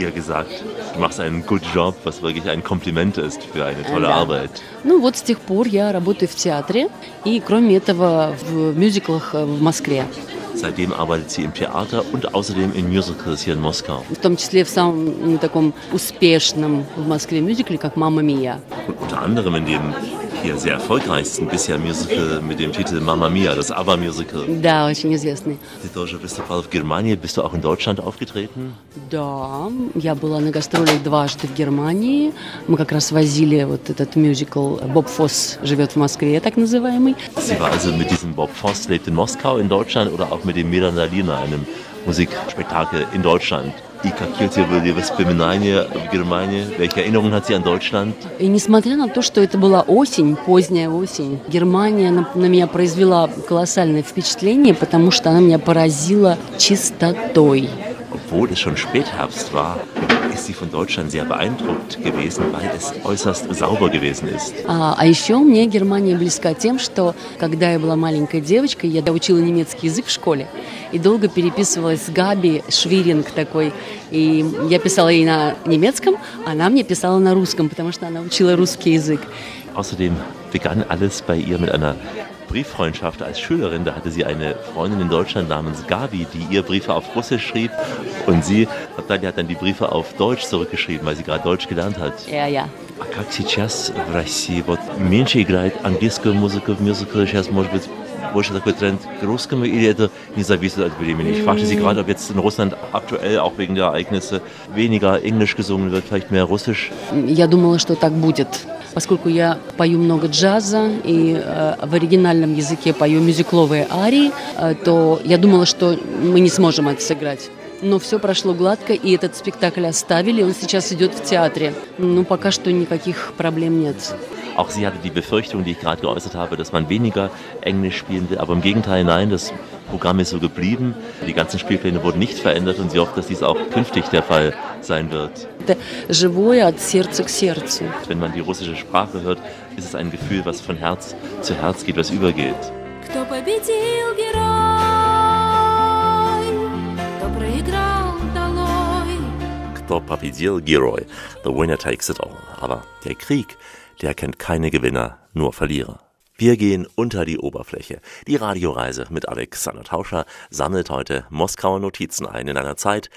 ihr gesagt, du machst einen good job, was wirklich ein Kompliment ist für eine tolle да. Arbeit. Ну вот с тех пор я работаю в театре и кроме этого в мюзиклах в Москве. Seitdem arbeitet sie im Theater und außerdem in Musicals hier in Moskau. В том числе в самом ну, таком успешном в Москве мюзикле, как «Мама Мия». Und unter anderem in dem hier sehr erfolgreichsten bisher Musical mit dem Titel Mamma Mia, das ABBA-Musical. Да, очень известный. Ты тоже выступал в Германии, bist du auch in Deutschland aufgetreten? Да, я была на гастролях дважды в Германии. Мы как раз возили вот этот мюзикл «Боб Фосс живет в Москве», так называемый. Sie war also mit diesem Bob Foss lebt in Moskau in Deutschland oder auch mit dem Milan Dalina, einem Musikspektakel in Deutschland. И какие у тебя были воспоминания в Германии? Welche Erinnerungen hat sie an Deutschland? И несмотря на то, что это была осень, поздняя осень, Германия на, на меня произвела колоссальное впечатление, потому что она меня поразила чистотой. Obwohl es schon Spätherbst war, ist sie von Deutschland sehr beeindruckt gewesen, weil es äußerst sauber gewesen ist. А, а еще мне Германия близка тем, что когда я была маленькой девочкой, я учила немецкий язык в школе и долго переписывалась с Габи Швиринг такой. И я писала ей на немецком, а она мне писала на русском, потому что она учила русский язык. Außerdem begann alles bei ihr mit einer Brieffreundschaft als Schülerin. Da hatte sie eine Freundin in Deutschland namens Gabi, die ihr Briefe auf Russisch schrieb. Und sie Natalia hat dann die Briefe auf Deutsch zurückgeschrieben, weil sie gerade Deutsch gelernt hat. Ja, ja. А как сейчас в России? Вот меньше играет английскую музыку в мюзиклы, сейчас, может быть, больше такой Trend к русскому или это не зависит от времени? Ich fragte Sie gerade, ob jetzt in Russland aktuell, auch wegen der Ereignisse, weniger Englisch gesungen wird, vielleicht mehr Russisch. Я думала, что так будет. Поскольку я пою много джаза и э, в оригинальном языке пою мюзикловые арии, э, то я думала, что мы не сможем это сыграть. Но все прошло гладко, и этот спектакль оставили, он сейчас идет в театре. Ну, пока что никаких проблем нет. Auch sie hatte die Befürchtung, die ich gerade geäußert habe, dass man weniger Englisch spielen will. Aber im Gegenteil, nein, das Programm ist so geblieben. Die ganzen Spielpläne wurden nicht verändert und sie hofft, dass dies auch künftig der Fall sein wird. Это живое от сердца к сердцу. Wenn man die russische Sprache hört, ist es ein Gefühl, was von Herz zu Herz geht, was übergeht. Кто победил герой, кто проиграл долой. Кто победил Geroi? The winner takes it all. Aber der Krieg, der kennt keine Gewinner, nur Verlierer. Wir gehen unter die Oberfläche. Die Radioreise mit Alexander Tauscher sammelt heute Moskauer Notizen ein in einer Zeit,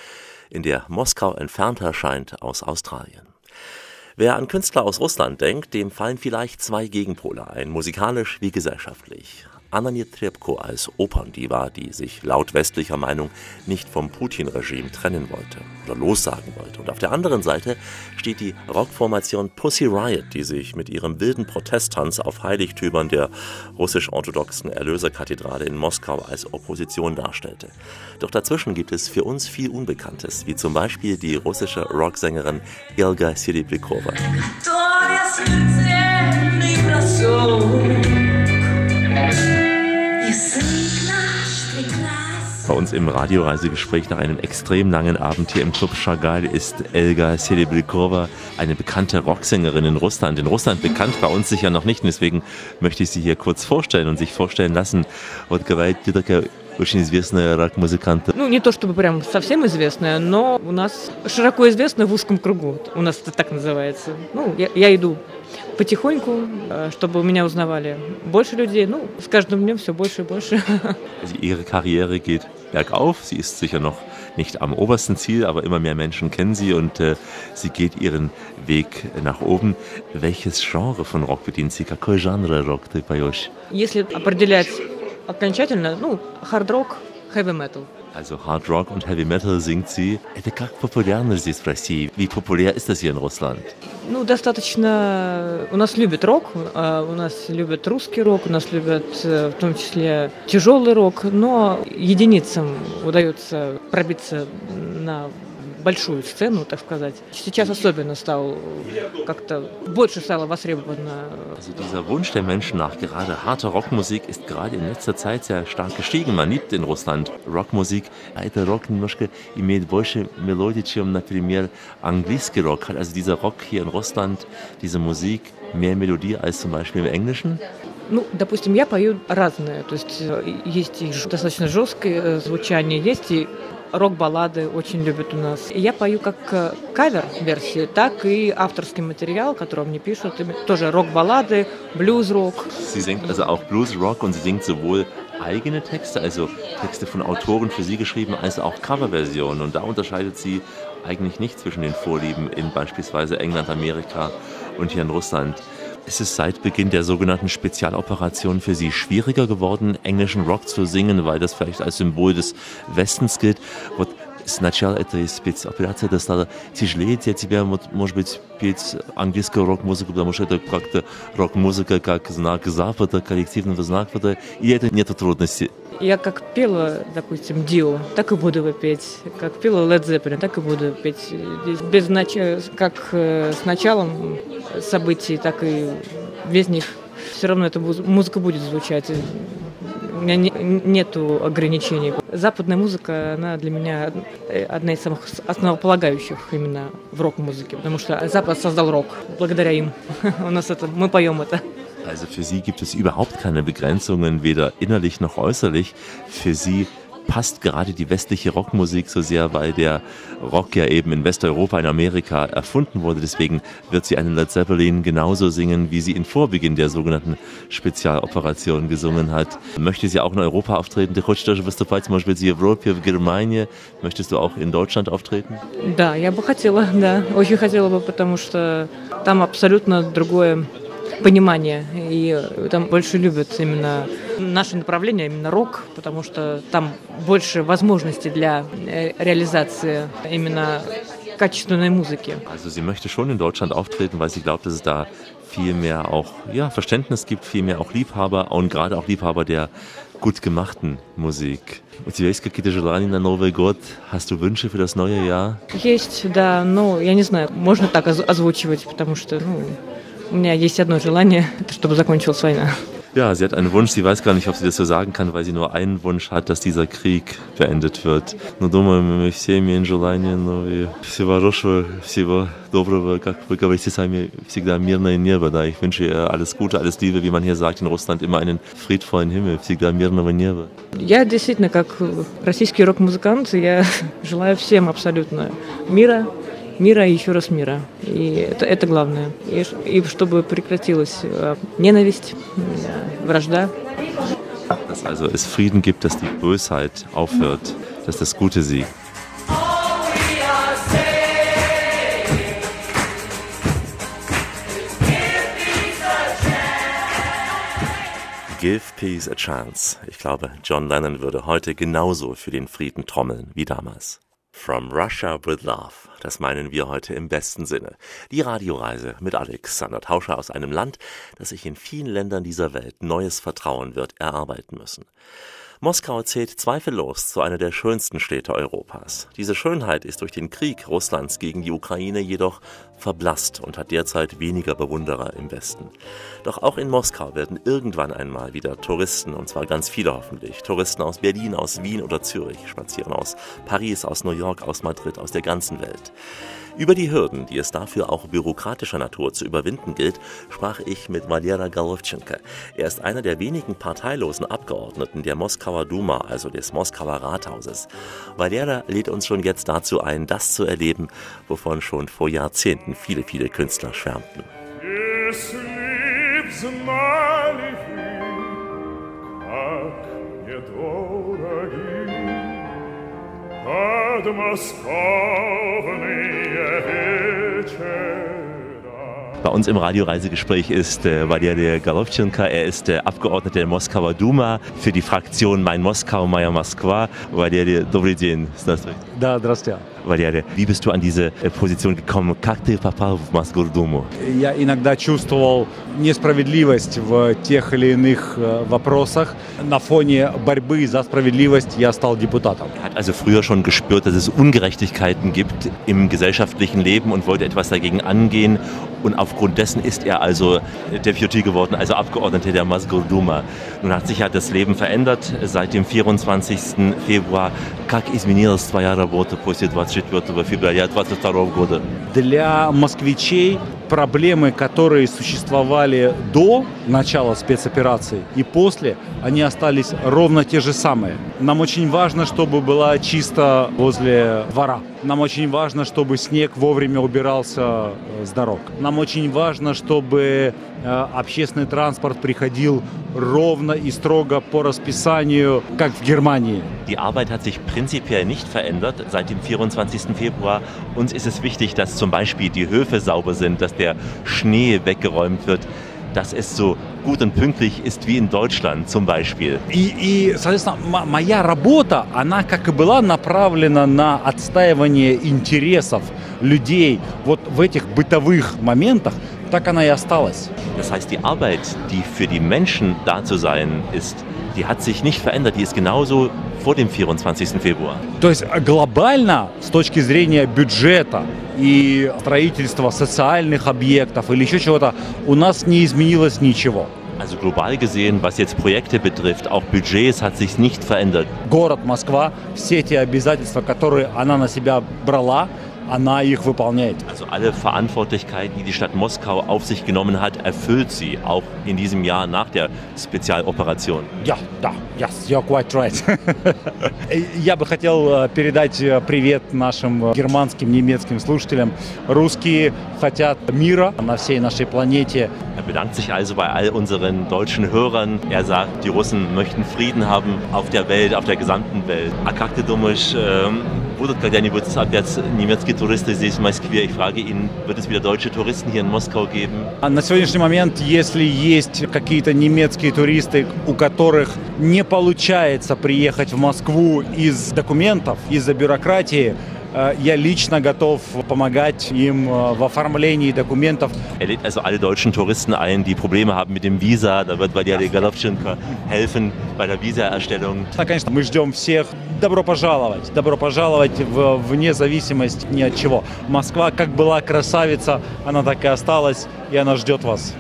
in der Moskau entfernter scheint aus Australien. Wer an Künstler aus Russland denkt, dem fallen vielleicht zwei Gegenpole ein, musikalisch wie gesellschaftlich. Ananie Trebko als Operndiva, die sich laut westlicher Meinung nicht vom Putin-Regime trennen wollte oder lossagen wollte. Und auf der anderen Seite steht die Rockformation Pussy Riot, die sich mit ihrem wilden Protesttanz auf Heiligtümern der russisch-orthodoxen Erlöserkathedrale in Moskau als Opposition darstellte. Doch dazwischen gibt es für uns viel Unbekanntes, wie zum Beispiel die russische Rocksängerin Ilga Siriplikova. Bei uns im Radioreisegespräch nach einem extrem langen Abend hier im Club Chagall ist Elga Serебryakova, eine bekannte Rocksängerin in Russland. In Russland bekannt, bei uns sicher noch nicht. Und deswegen möchte ich sie hier kurz vorstellen und sich vorstellen lassen. Вот говорите такая очень известная рок-музыкант. Ну, не то чтобы прям совсем известная, но у нас широко известная в узком кругу. У нас это так называется. Ну, я, я иду потихоньку, э, чтобы меня узнавали больше людей. Ну, с каждым днем все больше и больше. Also ihre Karriere geht bergauf. Sie ist sicher noch nicht am obersten Ziel, aber immer mehr Menschen kennen sie und äh, sie geht ihren Weg nach oben. Welches Genre von Rock bedient sie? Какой жанр рок ты поешь? Если определять окончательно, ну, хард-рок, хэви-метал. Also Hard Rock und Heavy Metal singt sie. Это как популярно здесь в России? Wie populär ist das hier in Russland? Ну, достаточно... У нас любят рок, а у нас любят русский рок, у нас любят э, в том числе тяжелый рок, но единицам удается пробиться на большую сцену, так сказать. Сейчас особенно стал как-то больше стало востребовано. Also dieser Wunsch der Menschen nach gerade harter Rockmusik ist gerade in letzter Zeit sehr stark gestiegen. Man liebt in Russland Rockmusik. А это рок немножко имеет больше мелодий, чем, например, английский Rock. Hat also dieser Rock hier in Russland, diese Musik, mehr Melodie als zum Beispiel im Englischen? Ну, допустим, я пою разное. То есть э, есть и ж- достаточно жесткое э, звучание, есть и рок-баллады очень любят у нас. И я пою как э, кавер-версии, так и авторский материал, который мне пишут. И Тоже рок-баллады, блюз-рок. Sie singt also auch Blues Rock und sie singt sowohl eigene Texte, also Texte von Autoren für sie geschrieben, als auch Coverversionen. Und da unterscheidet sie eigentlich nicht zwischen den Vorlieben in beispielsweise England, Amerika und hier in Russland. Es ist seit Beginn der sogenannten Spezialoperation für sie schwieriger geworden, englischen Rock zu singen, weil das vielleicht als Symbol des Westens gilt. С начала этой спецоперации это стало тяжелее для тебя, может быть, петь английскую рок-музыку, потому что это как-то рок-музыка как знак Запада, коллективного Запада, и это нет трудностей. Я как пела, допустим, Дио, так и буду петь. Как пела Led Zeppelin, так и буду петь. Без нач... как э, с началом событий, так и без них. Все равно эта муз- музыка будет звучать. У меня не- нету ограничений. Западная музыка, она для меня одна из самых основополагающих именно в рок-музыке, потому что Запад создал рок. Благодаря им. У нас это, мы поем это. Also für sie gibt es überhaupt keine Begrenzungen, weder innerlich noch äußerlich. Für sie passt gerade die westliche Rockmusik so sehr, weil der Rock ja eben in Westeuropa, in Amerika erfunden wurde. Deswegen wird sie einen Led Zeppelin genauso singen, wie sie in Vorbeginn der sogenannten Spezialoperation gesungen hat. Möchte sie auch in Europa auftreten? Ты хочешь тоже выступать, может быть, в Европе, в Германии? Möchtest du auch in Deutschland auftreten? Да, я бы хотела, да, очень хотела бы, потому что там абсолютно другое понимание, и там больше любят именно наше направление, именно рок, потому что там больше возможностей для э, реализации именно качественной музыки. Also sie möchte schon in Deutschland auftreten, weil sie glaubt, dass es da viel mehr auch ja, Verständnis gibt, viel mehr auch Liebhaber und gerade auch Liebhaber der gut gemachten Musik. У тебя есть какие-то желания на Новый год? Hast du Wünsche für das neue Jahr? Есть, да, но я не знаю, можно так оз- озвучивать, потому что, ну, у меня есть одно желание, это чтобы закончилась война. Ja, sie hat einen Wunsch, sie weiß gar nicht, ob sie das so sagen kann, weil sie nur einen Wunsch hat, dass dieser Krieg beendet wird. Но думаю, мы все имеем желание, но и всего хорошего, всего доброго, как вы говорите сами, всегда мирное небо. Да, ich wünsche ihr alles Gute, alles Liebe, wie man hier sagt in Russland, immer einen friedvollen Himmel, всегда мирного неба. Я действительно, как российский рок-музыкант, я желаю всем абсолютно мира, мира и еще раз мира. И это, это главное. И, и чтобы прекратилась э, ненависть, э, вражда. Dass also es Frieden gibt, dass die Bösheit aufhört, dass das Gute siegt. Give Peace a Chance. Ich glaube, John Lennon würde heute genauso für den Frieden trommeln wie damals. From Russia with Love. Das meinen wir heute im besten Sinne. Die Radioreise mit Alexander Tauscher aus einem Land, das sich in vielen Ländern dieser Welt neues Vertrauen wird erarbeiten müssen. Moskau zählt zweifellos zu einer der schönsten Städte Europas. Diese Schönheit ist durch den Krieg Russlands gegen die Ukraine jedoch verblasst und hat derzeit weniger Bewunderer im Westen. Doch auch in Moskau werden irgendwann einmal wieder Touristen, und zwar ganz viele hoffentlich, Touristen aus Berlin, aus Wien oder Zürich spazieren aus Paris, aus New York, aus Madrid, aus der ganzen Welt. Über die Hürden, die es dafür auch bürokratischer Natur zu überwinden gilt, sprach ich mit Valera Galovchenko. Er ist einer der wenigen parteilosen Abgeordneten der Moskauer Duma, also des Moskauer Rathauses. Valera lädt uns schon jetzt dazu ein, das zu erleben, wovon schon vor Jahrzehnten viele, viele Künstler schwärmten. Bei uns im Radioreisegespräch ist äh, Valery Galovchenko. Er ist äh, Abgeordneter der Moskauer Duma für die Fraktion Mein Moskau, Моя Москва. Valery, добрый день. Здравствуй. Да, здравствуйте. Валерия, wie bist du an diese äh, Position gekommen? Как ты попал в Мосгордуму? Я иногда чувствовал несправедливость в тех или иных э, вопросах. На фоне борьбы за справедливость я стал депутатом. Er hat also früher schon gespürt, dass es Ungerechtigkeiten gibt im gesellschaftlichen Leben und wollte etwas dagegen angehen. Und aufgrund dessen ist er also Deputy geworden, also Abgeordneter der Mosgorduma. Nun hat sich ja das Leben verändert seit dem 24. Februar. Как изменилась твоя работа После 24 февраля 22 года? Для москвичей проблемы, которые существовали до начала спецоперации и после, они остались ровно те же самые. Нам очень важно, чтобы было чисто возле двора. Нам очень важно, чтобы снег вовремя убирался с дорог. Нам очень важно, чтобы общественный транспорт приходил ровно и строго по расписанию, как в Германии. Die Arbeit hat sich prinzipiell nicht verändert seit dem 24. Februar. Uns ist es wichtig, dass zum Beispiel die Höfe sauber sind, dass der Schnee weggeräumt wird, dass es so gut und pünktlich ist wie in Deutschland zum Beispiel. И, и соответственно, моя работа, она как и была направлена на отстаивание интересов людей вот в этих бытовых моментах, так она и осталась. Das heißt, die Arbeit, die für die Menschen da zu sein ist, die hat sich nicht verändert. Die ist genauso vor dem 24. Februar. То есть глобально, с точки зрения бюджета и строительства социальных объектов или еще чего-то, у нас не изменилось ничего. Also global gesehen, was jetzt Projekte betrifft, auch Budgets, hat sich nicht verändert. Город Москва, все те обязательства, которые она на себя брала. Also alle Verantwortlichkeiten, die die Stadt Moskau auf sich genommen hat, erfüllt sie auch in diesem Jahr nach der Spezialoperation. Ja, да, yes, you're quite right. Я бы хотел передать привет нашим германским, немецким слушателям. Русские хотят мира на всей нашей планете. Er bedankt sich also bei all unseren deutschen Hörern. Er sagt, die Russen möchten Frieden haben auf der Welt, auf der gesamten Welt. А как ты думаешь, будут когда-нибудь опять немецкие туристы здесь в Москве? Ich frage ihn, wird es wieder deutsche Touristen hier in Moskau geben? На сегодняшний момент, если есть какие-то немецкие туристы, у которых не получается приехать в Москву из документов, из-за бюрократии, я лично готов помогать им в оформлении документов. Er lädt also alle deutschen Touristen ein, die Probleme haben mit dem Visa. Da wird Valery Galovchenko helfen bei der Visaerstellung. Конечно, мы ждем всех добро пожаловать, добро пожаловать в, вне зависимости ни от чего. Москва как была красавица, она так и осталась, и она ждет вас.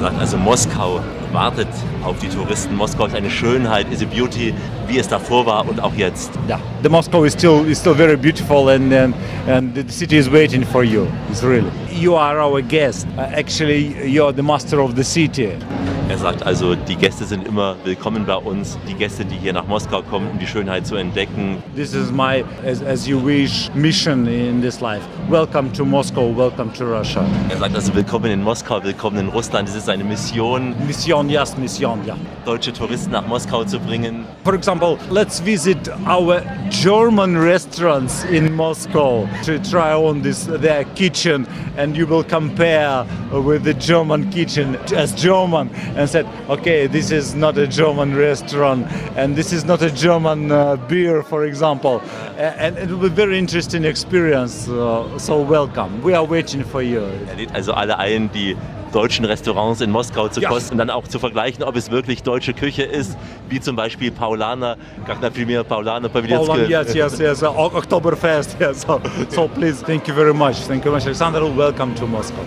Also, Moskau wartet auf die Touristen. Moskau ist eine Schönheit, is a beauty, wie es davor war und auch jetzt. Yeah, the Moscow is still is still very beautiful, and and, and the city is waiting for you. It's really. You are our guest. Actually, you're the master of the city. Er sagt also, die Gäste sind immer willkommen bei uns. Die Gäste, die hier nach Moskau kommen, um die Schönheit zu entdecken. This is my, as, as you wish, mission in this life. Welcome to Moscow, welcome to Russia. Er sagt also, willkommen in Moskau, willkommen in Russland. Es ist eine Mission. Mission, yes, mission, ja. Deutsche Touristen nach Moskau zu bringen. For example, let's visit our German restaurants in Moscow to try on this their kitchen, and you will compare with the German kitchen as German, and said, okay, this is not a German restaurant, and this is not a German uh, beer, for example, and it will be very interesting experience. Uh, so welcome. We are waiting for you. Also alle ein, die deutschen Restaurants in Moskau zu Ja. kosten und dann auch zu vergleichen, ob es wirklich deutsche Küche ist, wie zum Beispiel Paulaner, как, например, Paulaner Poland, yes, yes, yes. Uh, O- Oktoberfest, yes. So, so please, thank you very much. Thank you very much, Alexander. Welcome to Moscow.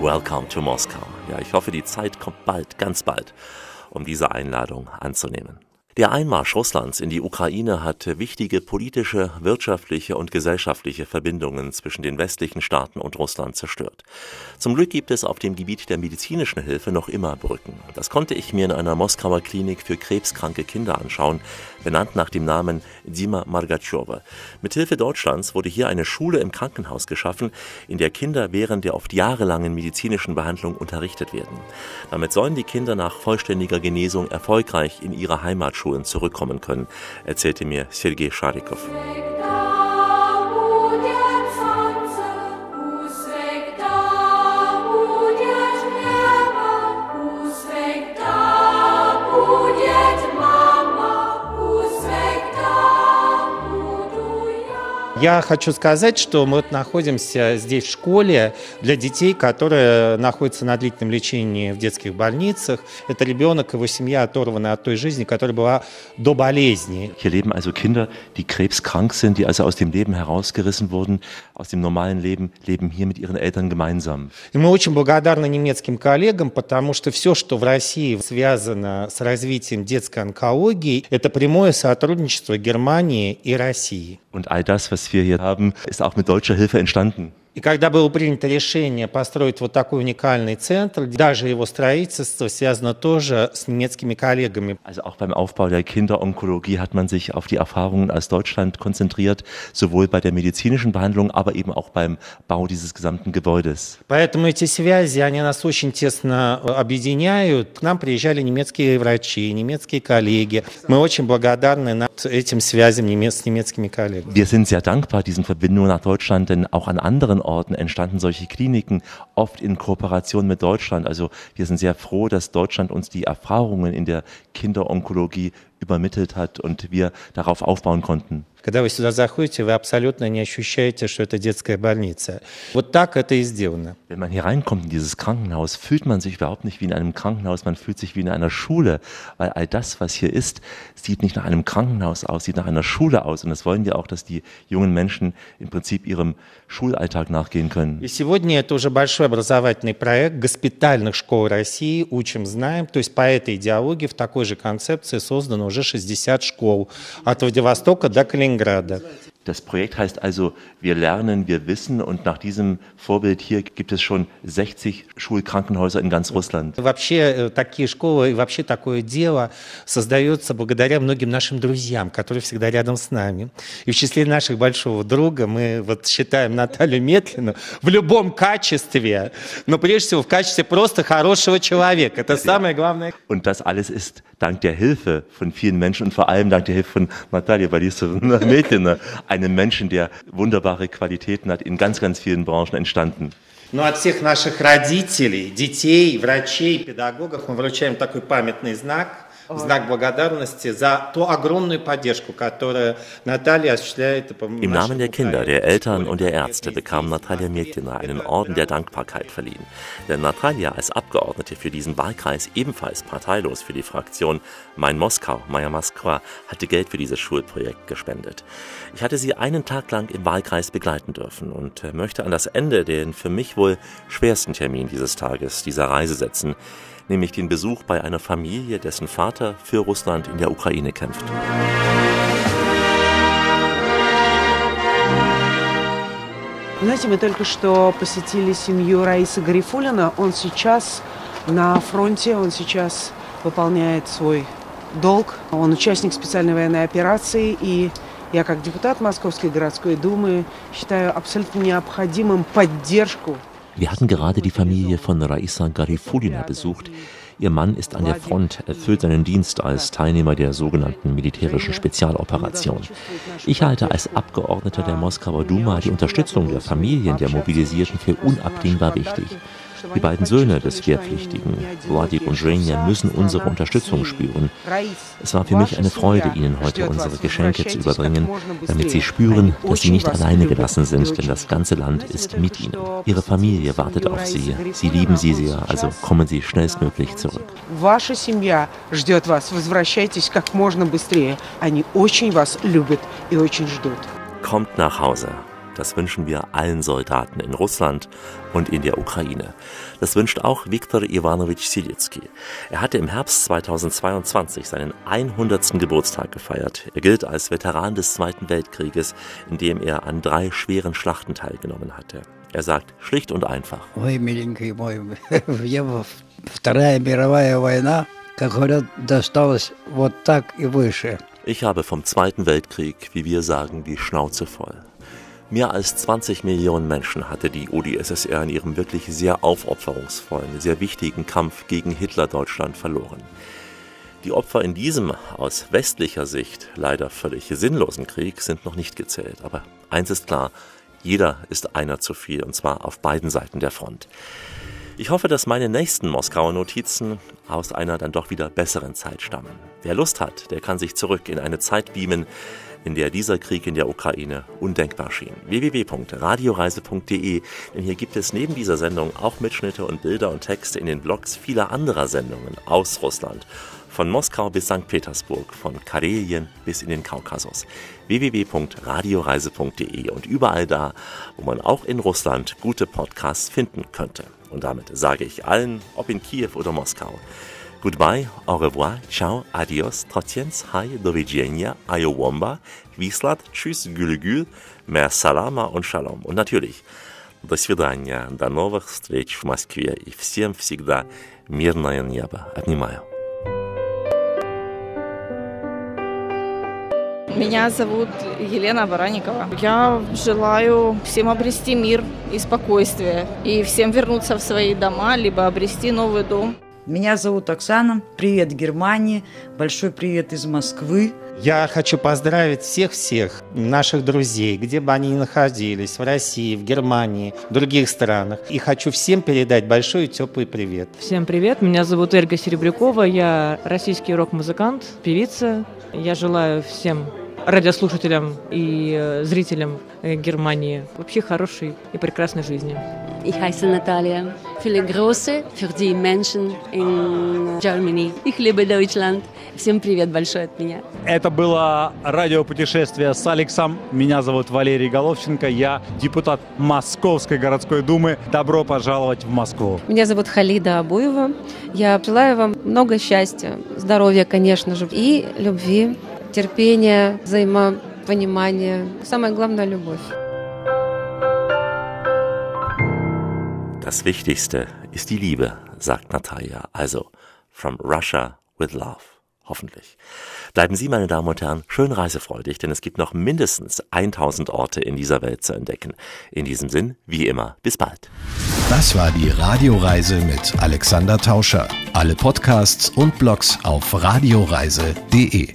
Welcome to Moskau. Ja, ich hoffe, die Zeit kommt bald, ganz bald, um diese Einladung anzunehmen. Der Einmarsch Russlands in die Ukraine hat wichtige politische, wirtschaftliche und gesellschaftliche Verbindungen zwischen den westlichen Staaten und Russland zerstört. Zum Glück gibt es auf dem Gebiet der medizinischen Hilfe noch immer Brücken. Das konnte ich mir in einer Moskauer Klinik für krebskranke Kinder anschauen, benannt nach dem Namen Dima Margachowa. Mithilfe Deutschlands wurde hier eine Schule im Krankenhaus geschaffen, in der Kinder während der oft jahrelangen medizinischen Behandlung unterrichtet werden. Damit sollen die Kinder nach vollständiger Genesung erfolgreich in ihre Heimatschulen zurückkommen können, erzählte mir Sergei Scharikow. Я хочу сказать, что мы вот находимся здесь в школе для детей, которые находятся на длительном лечении в детских больницах. Это ребенок, его семья оторвана от той жизни, которая была до болезни. Hier leben also Kinder, die krebskrank sind, die also aus dem Leben herausgerissen wurden, aus dem normalen Leben, leben hier mit ihren Eltern gemeinsam. И мы очень благодарны немецким коллегам, потому что все, что в России связано с развитием детской онкологии, это прямое сотрудничество Германии и России. Und all das, was wir hier haben, ist auch mit deutscher Hilfe entstanden. И когда было принято решение построить вот такой уникальный центр, даже его строительство связано тоже с немецкими коллегами. Also auch beim Aufbau der Kinderonkologie hat man sich auf die Erfahrungen aus Deutschland konzentriert, sowohl bei der medizinischen Behandlung, aber eben auch beim Bau dieses gesamten Gebäudes. Поэтому эти связи, они нас очень тесно э, объединяют. К нам приезжали немецкие врачи, немецкие коллеги. Мы очень благодарны на- этим связям немец- с немецкими коллегами. Wir sind sehr dankbar diesen Verbindungen nach Deutschland, denn auch an anderen Orten entstanden solche Kliniken, oft in Kooperation mit Deutschland. Also wir sind sehr froh, dass Deutschland uns die Erfahrungen in der Kinderonkologie übermittelt hat und wir darauf aufbauen konnten. Когда вы сюда заходите, вы абсолютно не ощущаете, что это детская больница. Вот так это и сделано. Wenn man hier reinkommt in dieses Krankenhaus, fühlt man sich überhaupt nicht wie in einem Krankenhaus, man fühlt sich wie in einer Schule, weil all das, was hier ist, sieht nicht nach einem Krankenhaus aus, sieht nach einer Schule aus. Und das wollen wir auch, dass die jungen Menschen im Prinzip ihrem Schulalltag nachgehen können. И сегодня это уже большой образовательный проект госпитальных школ России «Учим, знаем». То есть по этой идеологии в такой же концепции создано уже 60 школ от Владивостока до Калининграда. Ленинграда. Das Projekt heißt also, wir lernen, wir wissen und nach diesem Vorbild hier gibt es schon 60 Schulkrankenhäuser in ganz Russland. Вообще э, такие школы и вообще такое дело создается благодаря многим нашим друзьям, которые всегда рядом с нами. И в числе наших большого друга мы вот считаем Наталью Метлину в любом качестве, но прежде всего в качестве просто хорошего человека. Это самое главное. Und das alles ist dank der Hilfe von vielen Menschen und vor allem dank der Hilfe von Natalia Borisovna Metlina, einem Menschen, der wunderbare Qualitäten hat, in ganz, ganz vielen Branchen entstanden. Но от всех наших родителей, детей, врачей, педагогов мы вручаем такой памятный знак в знак благодарности за ту огромную поддержку, которую Наталья осуществляет по Im Namen der Kinder, der Eltern und der Ärzte bekam Natalia Mietina einen Orden der Dankbarkeit verliehen. Denn Natalia als Abgeordnete für diesen Wahlkreis, ebenfalls parteilos für die Fraktion Mein Moskau, Maya Moskwa, hatte Geld für dieses Schulprojekt gespendet. Ich hatte sie einen Tag lang im Wahlkreis begleiten dürfen und äh, möchte an das Ende den für mich wohl schwersten Termin dieses Tages, dieser Reise setzen, nämlich den Besuch bei einer Familie, dessen Vater für Russland in der Ukraine kämpft. Знаете, мы только что посетили семью Раисы Гарифулина. Он сейчас на фронте, он сейчас выполняет свой долг. Он участник специальной военной операции, и я как депутат Московской городской думы считаю абсолютно необходимым поддержку Wir hatten gerade die Familie von Raisa Garifulina besucht. Ihr Mann ist an der Front, erfüllt seinen Dienst als Teilnehmer der sogenannten militärischen Spezialoperation. Ich halte als Abgeordneter der Moskauer Duma die Unterstützung der Familien der Mobilisierten für unabdingbar wichtig. Die beiden Söhne des Wehrpflichtigen, Wladik und Zhenya, müssen unsere Unterstützung spüren. Es war für mich eine Freude, Ihnen heute unsere Geschenke zu überbringen, damit Sie spüren, dass Sie nicht alleine gelassen sind, denn das ganze Land ist mit Ihnen. Ihre Familie wartet auf Sie. Sie lieben Sie sehr, also kommen Sie schnellstmöglich zurück. Ваша семья ждет вас. Возвращайтесь как можно быстрее. Они очень вас любят и очень ждут. Kommt nach Hause. Das wünschen wir allen Soldaten in Russland und in der Ukraine. Das wünscht auch Viktor Ivanovich Silitsky. Er hatte im Herbst 2022 seinen 100. Geburtstag gefeiert. Er gilt als Veteran des Zweiten Weltkrieges, in dem er an drei schweren Schlachten teilgenommen hatte. Er sagt schlicht und einfach. Ой, миленький мой, я во- Вторая мировая война, как говорят, досталась вот так и выше. Ich habe vom Zweiten Weltkrieg, wie wir sagen, die Schnauze voll. Mehr als 20 Millionen Menschen hatte die UdSSR in ihrem wirklich sehr aufopferungsvollen, sehr wichtigen Kampf gegen Hitler-Deutschland verloren. Die Opfer in diesem aus westlicher Sicht leider völlig sinnlosen Krieg sind noch nicht gezählt. Aber eins ist klar, jeder ist einer zu viel, und zwar auf beiden Seiten der Front. Ich hoffe, dass meine nächsten Moskauer Notizen aus einer dann doch wieder besseren Zeit stammen. Wer Lust hat, der kann sich zurück in eine Zeit beamen, in der dieser Krieg in der Ukraine undenkbar schien. www.radioreise.de, denn hier gibt es neben dieser Sendung auch Mitschnitte und Bilder und Texte in den Blogs vieler anderer Sendungen aus Russland. Von Moskau bis St. Petersburg, von Karelien bis in den Kaukasus. www.radioreise.de und überall da, wo man auch in Russland gute Podcasts finden könnte. Und damit sage ich allen, ob in Kiew oder Moskau, Goodbye, au revoir, ciao, adios, trotjens, hi, do widzenia, ayowomba, wislat, tschüss, gülgül, mer salama und shalom. Und natürlich, до свидания, до новых встреч в Москве и всем всегда мирное небо. Обнимаю. Меня зовут Елена Бараникова. Я желаю всем обрести мир и спокойствие. И всем вернуться в свои дома, либо обрести новый дом. Меня зовут Оксана. Привет, Германии. Большой привет из Москвы. Я хочу поздравить всех-всех наших друзей, где бы они ни находились, в России, в Германии, в других странах. И хочу всем передать большой и теплый привет. Всем привет, меня зовут Эльга Серебрякова, я российский рок-музыкант, певица. Я желаю всем радиослушателям и э, зрителям э, Германии вообще хорошей и прекрасной жизни. Ich heiße Natalia. Viele Grüße für die Menschen in Germany. Ich liebe Deutschland. Всем привет большой от меня. Это было радиопутешествие с Алексом. Меня зовут Валерий Головченко. Я депутат Московской городской думы. Добро пожаловать в Москву. Меня зовут Халида Абуева. Я желаю вам много счастья, здоровья, конечно же, и любви, терпения, взаимопонимания. Самое главное – любовь. Das Wichtigste ist die Liebe, sagt Natalia. Also, from Russia with love. Hoffentlich. Bleiben Sie, meine Damen und Herren, schön reisefreudig, denn es gibt noch mindestens 1000 Orte in dieser Welt zu entdecken. In diesem Sinn, wie immer, bis bald. Das war die Radioreise mit Alexander Tauscher. Alle Podcasts und Blogs auf radioreise.de.